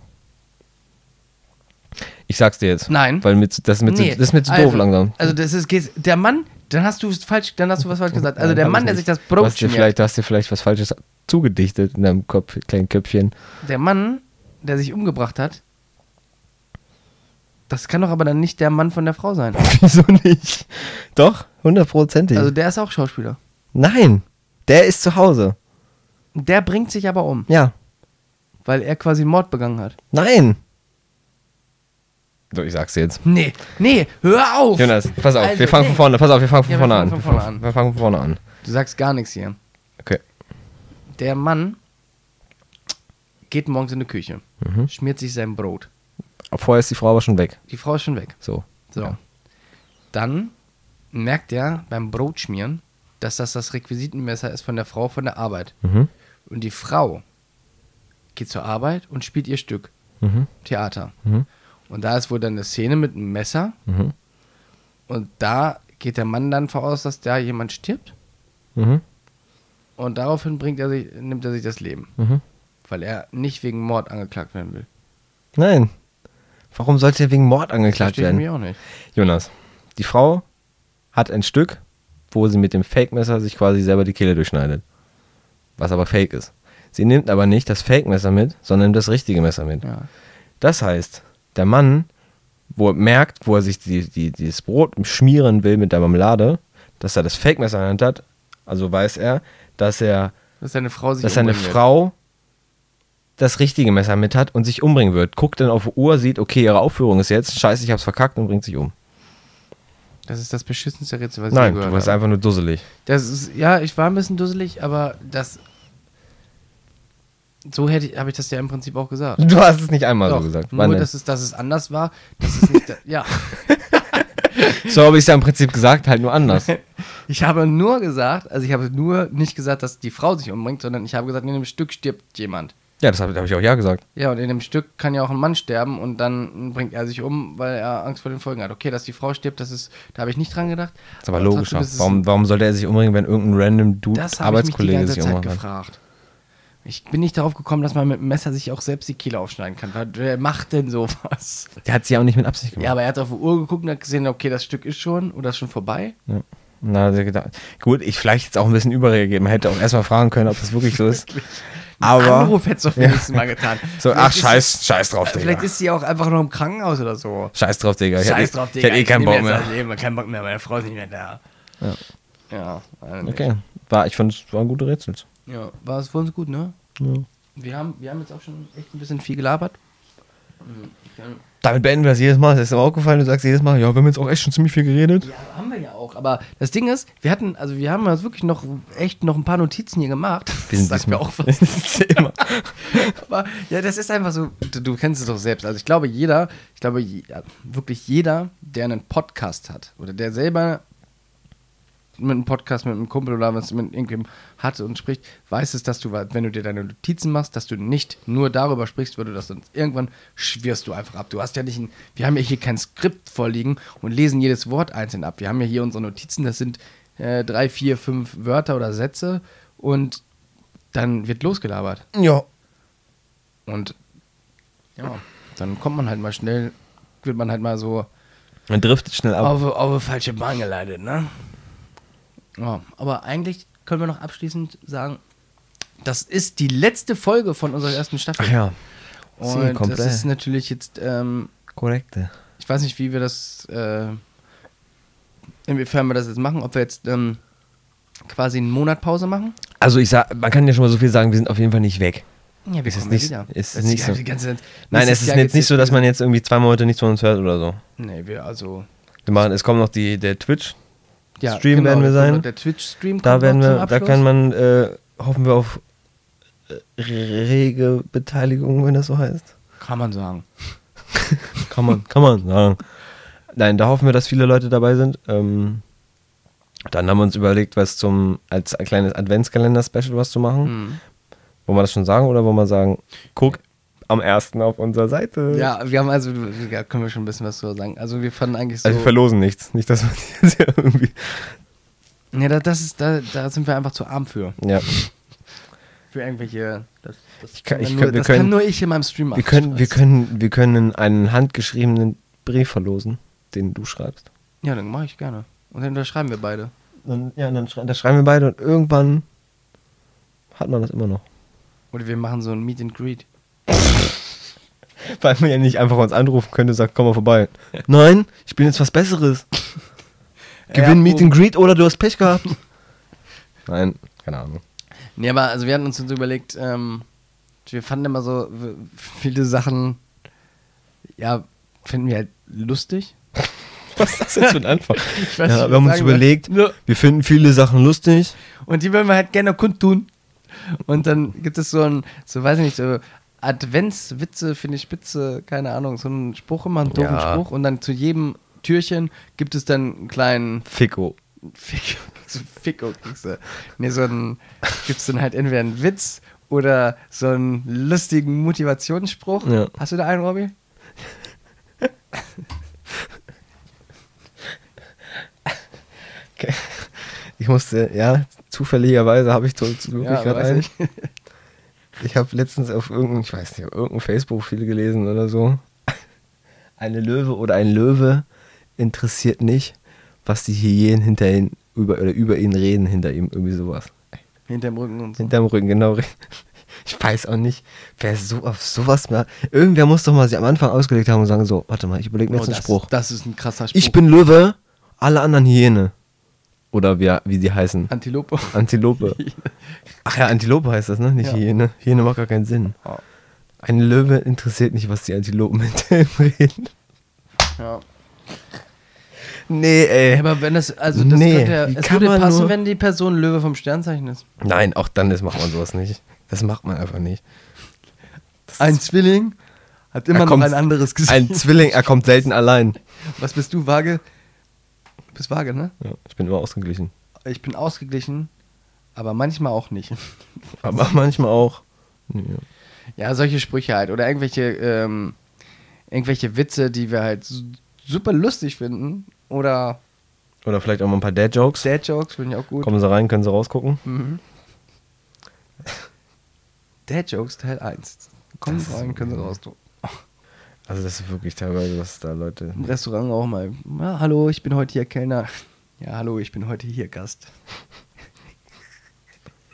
Ich sag's dir jetzt. Nein. Weil mit, das, ist mir Nee, zu, das ist mir zu also, doof langsam. Also das ist der Mann, dann hast du falsch, dann hast du was falsch gesagt. Also der Mann, der sich das Du Brot hast dir vielleicht, du hast dir vielleicht was Falsches zugedichtet in deinem Kopf, kleinen Köpfchen. Der Mann, der sich umgebracht hat, das kann doch aber dann nicht der Mann von der Frau sein. Wieso nicht? Doch, hundertprozentig. Also der ist auch Schauspieler. Nein, der ist zu Hause. Der bringt sich aber um, Ja. weil er quasi einen Mord begangen hat. Nein. So, ich sag's dir jetzt. Nee, nee, hör auf! Jonas, pass auf, Also, wir fangen nee. von vorne, pass auf, wir fangen von Ja, wir vorne fangen an. von vorne an. Wir fangen von vorne an. Du sagst gar nichts hier. Okay. Der Mann geht morgens in die Küche, Mhm. schmiert sich sein Brot. Vorher ist die Frau aber schon weg. Die Frau ist schon weg. So. So. Ja. Dann merkt er beim Brotschmieren, dass das das Requisitenmesser ist von der Frau von der Arbeit. Mhm. Und die Frau geht zur Arbeit und spielt ihr Stück. Mhm. Theater. Mhm. Und da ist wohl dann eine Szene mit einem Messer. Mhm. Und da geht der Mann dann voraus, dass da jemand stirbt. Mhm. Und daraufhin bringt er sich, nimmt er sich das Leben. Mhm. Weil er nicht wegen Mord angeklagt werden will. Nein. Warum sollte er wegen Mord angeklagt Verstehe ich werden? mich auch nicht. Jonas, die Frau hat ein Stück, wo sie mit dem Fake-Messer sich quasi selber die Kehle durchschneidet. Was aber fake ist. Sie nimmt aber nicht das Fake-Messer mit, sondern das richtige Messer mit. Ja. Das heißt, der Mann, wo er merkt, wo er sich die, die, dieses Brot schmieren will mit der Marmelade, dass er das Fake-Messer in der Hand hat, also weiß er, dass er, Dass seine Frau sich dass seine. Frau das richtige Messer mit hat und sich umbringen wird. Guckt dann auf die Uhr, sieht, okay, ihre Aufführung ist jetzt, scheiße, ich hab's verkackt und bringt sich um. Das ist das beschissenste Rätsel, was ich Nein, je gehört du warst habe. einfach nur dusselig. Das ist, ja, ich war ein bisschen dusselig, aber das. So hätte ich, habe ich das ja im Prinzip auch gesagt. Du hast es nicht einmal Doch, so gesagt. Nur, dass es, dass es anders war. Das ist nicht, ja. so habe ich es ja im Prinzip gesagt, halt nur anders. Ich habe nur gesagt, also ich habe nur nicht gesagt, dass die Frau sich umbringt, sondern ich habe gesagt, in dem Stück stirbt jemand. Ja, das habe hab ich auch ja gesagt. Ja, und in dem Stück kann ja auch ein Mann sterben und dann bringt er sich um, weil er Angst vor den Folgen hat. Okay, dass die Frau stirbt, das ist, da habe ich nicht dran gedacht. Das ist aber trotzdem logischer. Warum, warum sollte er sich umbringen, wenn irgendein random Dude, Das habe ich mich die Arbeitskollege ganze sich Zeit gefragt. Ich bin nicht darauf gekommen, dass man mit dem Messer sich auch selbst die Kehle aufschneiden kann. Wer macht denn sowas? Der hat sie ja auch nicht mit Absicht gemacht. Ja, aber er hat auf die Uhr geguckt und hat gesehen, okay, das Stück ist schon oder ist schon vorbei. Ja. Na, hat er gedacht. Gut, ich vielleicht jetzt auch ein bisschen überreagiert. Man hätte auch erstmal fragen können, ob das wirklich so ist. Aber. Anruf hätte es doch wenigstens mal getan. So, Vielleicht ach, ist scheiß, scheiß drauf, Digga. Vielleicht ist sie auch einfach noch im Krankenhaus oder so. scheiß drauf, Digga. Ich Scheiß hätte, drauf, Ich Digga. hätte eh keinen Bock mehr. das Leben, kein Bock mehr, meine Frau ist nicht mehr da. Ja. Ja. Okay. War, ich fand, es waren gute Rätsel. Ja, war es für uns gut, ne? Ja. Wir haben, wir haben jetzt auch schon echt ein bisschen viel gelabert. Mhm, ich kann- Damit beenden wir es jedes Mal. Das ist mir aufgefallen. Du sagst jedes Mal, ja, wir haben jetzt auch echt schon ziemlich viel geredet. Ja, haben wir ja auch. Aber das Ding ist, wir hatten, also wir haben uns wirklich noch echt noch ein paar Notizen hier gemacht. Wir sind Das sagt mir auch was. Das. Aber ja, das ist einfach so, du, du kennst es doch selbst. Also ich glaube, jeder, ich glaube, je, wirklich jeder, der einen Podcast hat oder der selber mit einem Podcast mit einem Kumpel oder was mit irgendwem hat und spricht, weiß es, dass du, wenn du dir deine Notizen machst, dass du nicht nur darüber sprichst, weil du das sonst irgendwann schwirrst du einfach ab. Du hast ja nicht ein, wir haben ja hier kein Skript vorliegen und lesen jedes Wort einzeln ab. Wir haben ja hier unsere Notizen, das sind äh, drei, vier, fünf Wörter oder Sätze und dann wird losgelabert. Ja. Und ja, dann kommt man halt mal schnell, wird man halt mal so Man driftet schnell ab. auf, auf eine falsche Bahn geleitet, ne? Ja, aber eigentlich können wir noch abschließend sagen, das ist die letzte Folge von unserer ersten Staffel. Ach ja. Und komplett. das ist natürlich jetzt, ähm, Korrekte. ich weiß nicht, wie wir das, äh, inwiefern wir das jetzt machen, ob wir jetzt ähm, quasi einen Monat Pause machen. Also ich sag, man kann ja schon mal so viel sagen, wir sind auf jeden Fall nicht weg. Ja, es kommen nicht- wieder. ist Das nicht so? ganze Nein, es ist Jahr jetzt nicht so, dass man jetzt irgendwie zwei Monate nichts von uns hört oder so. Nee, wir, also. Wir machen, es kommt noch die, der Twitch. Ja, Stream werden wir sein. Der Twitch-Stream Da kommt werden noch zum wir, da kann man, äh, hoffen wir auf äh, rege Beteiligung, wenn das so heißt. Kann man sagen. Kann man, kann man sagen. Nein, da hoffen wir, dass viele Leute dabei sind. Ähm, dann haben wir uns überlegt, was zum, als ein kleines Adventskalender-Special was zu machen. Mhm. Wollen wir das schon sagen oder wollen wir sagen, guck, am 1. auf unserer Seite. Ja, wir haben also, ja, können wir schon ein bisschen was zu sagen. Also wir fanden eigentlich so. Also wir verlosen nichts. Nicht, dass man jetzt hier irgendwie. ja, da, das ist, da, da sind wir einfach zu arm für. Ja. Für irgendwelche. Das, das, Ich kann- ich nur, wir das können- kann nur ich in meinem Stream machen. Wir können, wir, können, wir können einen handgeschriebenen Brief verlosen, den du schreibst. Ja, dann mache ich gerne. Und dann unterschreiben wir beide. Dann, ja, dann schrei das schreiben wir beide und irgendwann hat man das immer noch. Oder wir machen so ein Meet and Greet. Weil man ja nicht einfach uns anrufen könnte und sagt, komm mal vorbei. Nein, ich bin jetzt was Besseres. Gewinn Ja, Meet and Greet oder du hast Pech gehabt. Nein, keine Ahnung. Nee, aber also wir hatten uns so überlegt, ähm, wir fanden immer so viele Sachen, ja, finden wir halt lustig. Was ist das jetzt für ein Anfang? Ich weiß nicht, ja, wir haben uns überlegt, Ja. wir finden viele Sachen lustig. Und die würden wir halt gerne kundtun. Und dann gibt es so ein, so weiß ich nicht, so Adventswitze finde ich spitze, keine Ahnung, so einen Spruch immer, einen doofen Ja. Spruch. Und dann zu jedem Türchen gibt es dann einen kleinen Fico. Fick, so Ficko kriegst du. Nee, so ein, gibt's dann halt entweder einen Witz oder so einen lustigen Motivationsspruch. Ja. Hast du da einen, Robby? Ich musste, ja, zufälligerweise habe ich wirklich Ja, gerade einen. ich. Ich habe letztens auf irgendeinem, ich weiß nicht, auf irgendeinem Facebook-Profil gelesen oder so. Eine Löwe oder ein Löwe interessiert nicht, was die Hyänen hinter ihn über oder über ihn reden, hinter ihm, irgendwie sowas. Hinterm Rücken und so. Hinterm Rücken, genau. Ich weiß auch nicht, wer so auf sowas mal. Irgendwer muss doch mal sie am Anfang ausgelegt haben und sagen: So, warte mal, ich überlege mir Oh, jetzt einen das, Spruch. Das ist ein krasser Spruch. Ich bin Löwe, alle anderen Hyäne. Oder wie, wie die heißen. Antilope. Antilope. Ach ja, Antilope heißt das, ne? Nicht Ja. Hyäne. Hyäne macht gar keinen Sinn. Ein Löwe interessiert nicht, was die Antilopen hinter ihm reden. Ja. Nee, ey. Aber wenn das, also das Nee, könnte ja, es würde passen, wenn die Person Löwe vom Sternzeichen ist. Nein, auch dann das macht man sowas nicht. Das macht man einfach nicht. Ein Zwilling hat immer Er noch kommt- ein anderes Gesicht. Ein Zwilling, er kommt selten allein. Was bist du, Waage? Du bist Waage, ne? Ja, ich bin immer ausgeglichen. Ich bin ausgeglichen, aber manchmal auch nicht. Aber manchmal auch. Ja. Ja, solche Sprüche halt. Oder irgendwelche, ähm, irgendwelche Witze, die wir halt su- super lustig finden. Oder Oder vielleicht auch mal ein paar Dad-Jokes. Dad-Jokes finde ich auch gut. Kommen sie rein, können sie rausgucken. Mhm. Dad-Jokes Teil 1. Kommen Sie rein, können Sie okay. Also das ist wirklich teilweise, was da Leute... Im Restaurant auch mal. Ja, hallo, ich bin heute hier Kellner. Ja, hallo, ich bin heute hier Gast.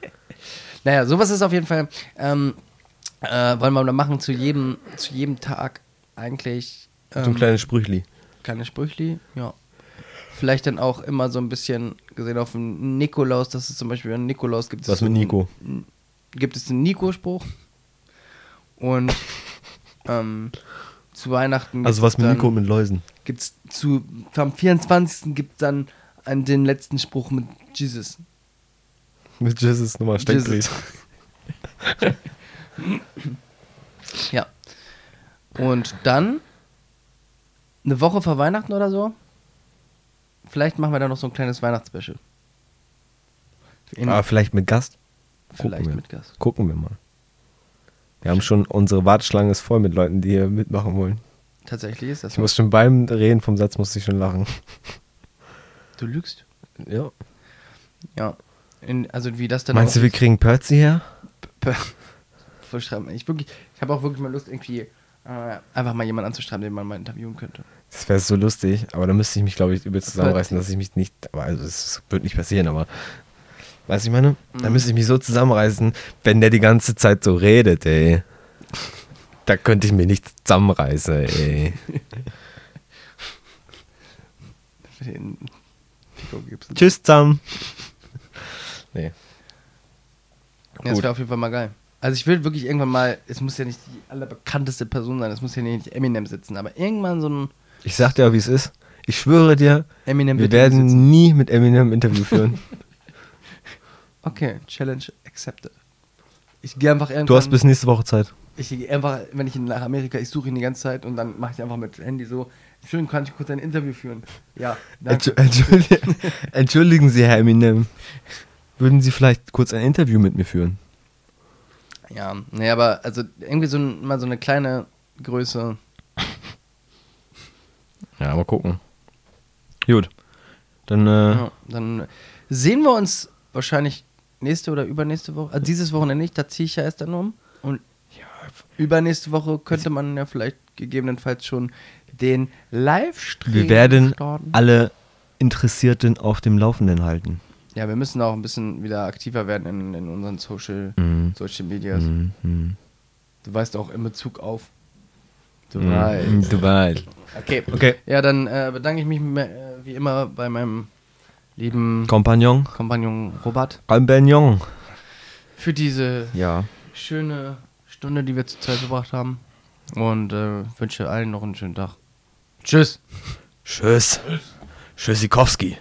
naja, sowas ist auf jeden Fall. Ähm, äh, wollen wir mal machen zu jedem, zu jedem Tag eigentlich. so ein ähm, kleines Sprüchli. kleine Sprüchli, ja. Vielleicht dann auch immer so ein bisschen gesehen auf den Nikolaus, dass es zum Beispiel an Nikolaus gibt. es Was mit einen- Nico? Gibt es einen Nico-Spruch. Und ähm, zu Weihnachten Also was mit dann- Nico und mit Läusen. gibt's zu am 24. gibt dann an den letzten Spruch mit Jesus. Mit Jesus Nummer Steckbrief. Ja. Und dann eine Woche vor Weihnachten oder so. Vielleicht machen wir da noch so ein kleines Weihnachtsspecial. In, Ah, vielleicht mit Gast? vielleicht mit Gast. Gucken wir mal. Wir haben schon, unsere Warteschlange ist voll mit Leuten, die hier mitmachen wollen. Tatsächlich ist das Ich so. muss schon beim Reden vom Satz musste ich schon lachen. Du lügst. Ja. Ja. In, also wie das dann Meinst du, wir kriegen Perzi her? P- Verschreiben. Ich, wirklich, ich habe auch wirklich mal Lust, irgendwie äh, einfach mal jemanden anzuschreiben, den man mal interviewen könnte. Das wäre so lustig, aber da müsste ich mich, glaube ich, übel zusammenreißen, dass ich mich nicht. Aber also, es wird nicht passieren, aber. Weißt du, ich meine? Da Mhm. müsste ich mich so zusammenreißen, wenn der die ganze Zeit so redet, ey. Da könnte ich mich nicht zusammenreißen, ey. Tschüss zusammen. Nee. Ja, das wäre auf jeden Fall mal geil. Also ich will wirklich irgendwann mal, es muss ja nicht die allerbekannteste Person sein, es muss ja nicht Eminem sitzen, aber irgendwann so ein Ich sag dir auch, wie es ist. Ich schwöre dir, Eminem wir werden nie mit Eminem ein Interview führen. Okay, Challenge accepted. Ich gehe einfach irgendwann. Du hast bis nächste Woche Zeit. Ich gehe einfach, wenn ich nach Amerika, ich suche ihn die ganze Zeit und dann mache ich einfach mit Handy so. Schön, kann ich kurz ein Interview führen? Ja, danke. Entschu- Entschuldigen, Entschuldigen Sie, Herr Eminem. Würden Sie vielleicht kurz ein Interview mit mir führen? Ja, nee, aber also irgendwie so ein, mal so eine kleine Größe. Ja, mal gucken. Gut. Dann, äh, Ja, dann sehen wir uns wahrscheinlich nächste oder übernächste Woche. Also dieses Wochenende nicht, da ziehe ich ja erst dann um. Und übernächste Woche könnte man ja vielleicht gegebenenfalls schon den Livestream Wir werden starten. alle Interessierten auf dem Laufenden halten. Ja, wir müssen auch ein bisschen wieder aktiver werden in, in unseren Social, Mhm. Social Medias. Mhm. Du weißt auch in Bezug auf. Du Mhm. weißt. Du weißt. Okay. Okay. Ja, dann äh, bedanke ich mich äh, wie immer bei meinem lieben Kompagnon. Kompagnon Robert Kompagnon. für diese Ja. schöne Stunde, die wir zur Zeit gebracht haben. Und äh, wünsche allen noch einen schönen Tag. Tschüss. tschüss. Tschüssikowski.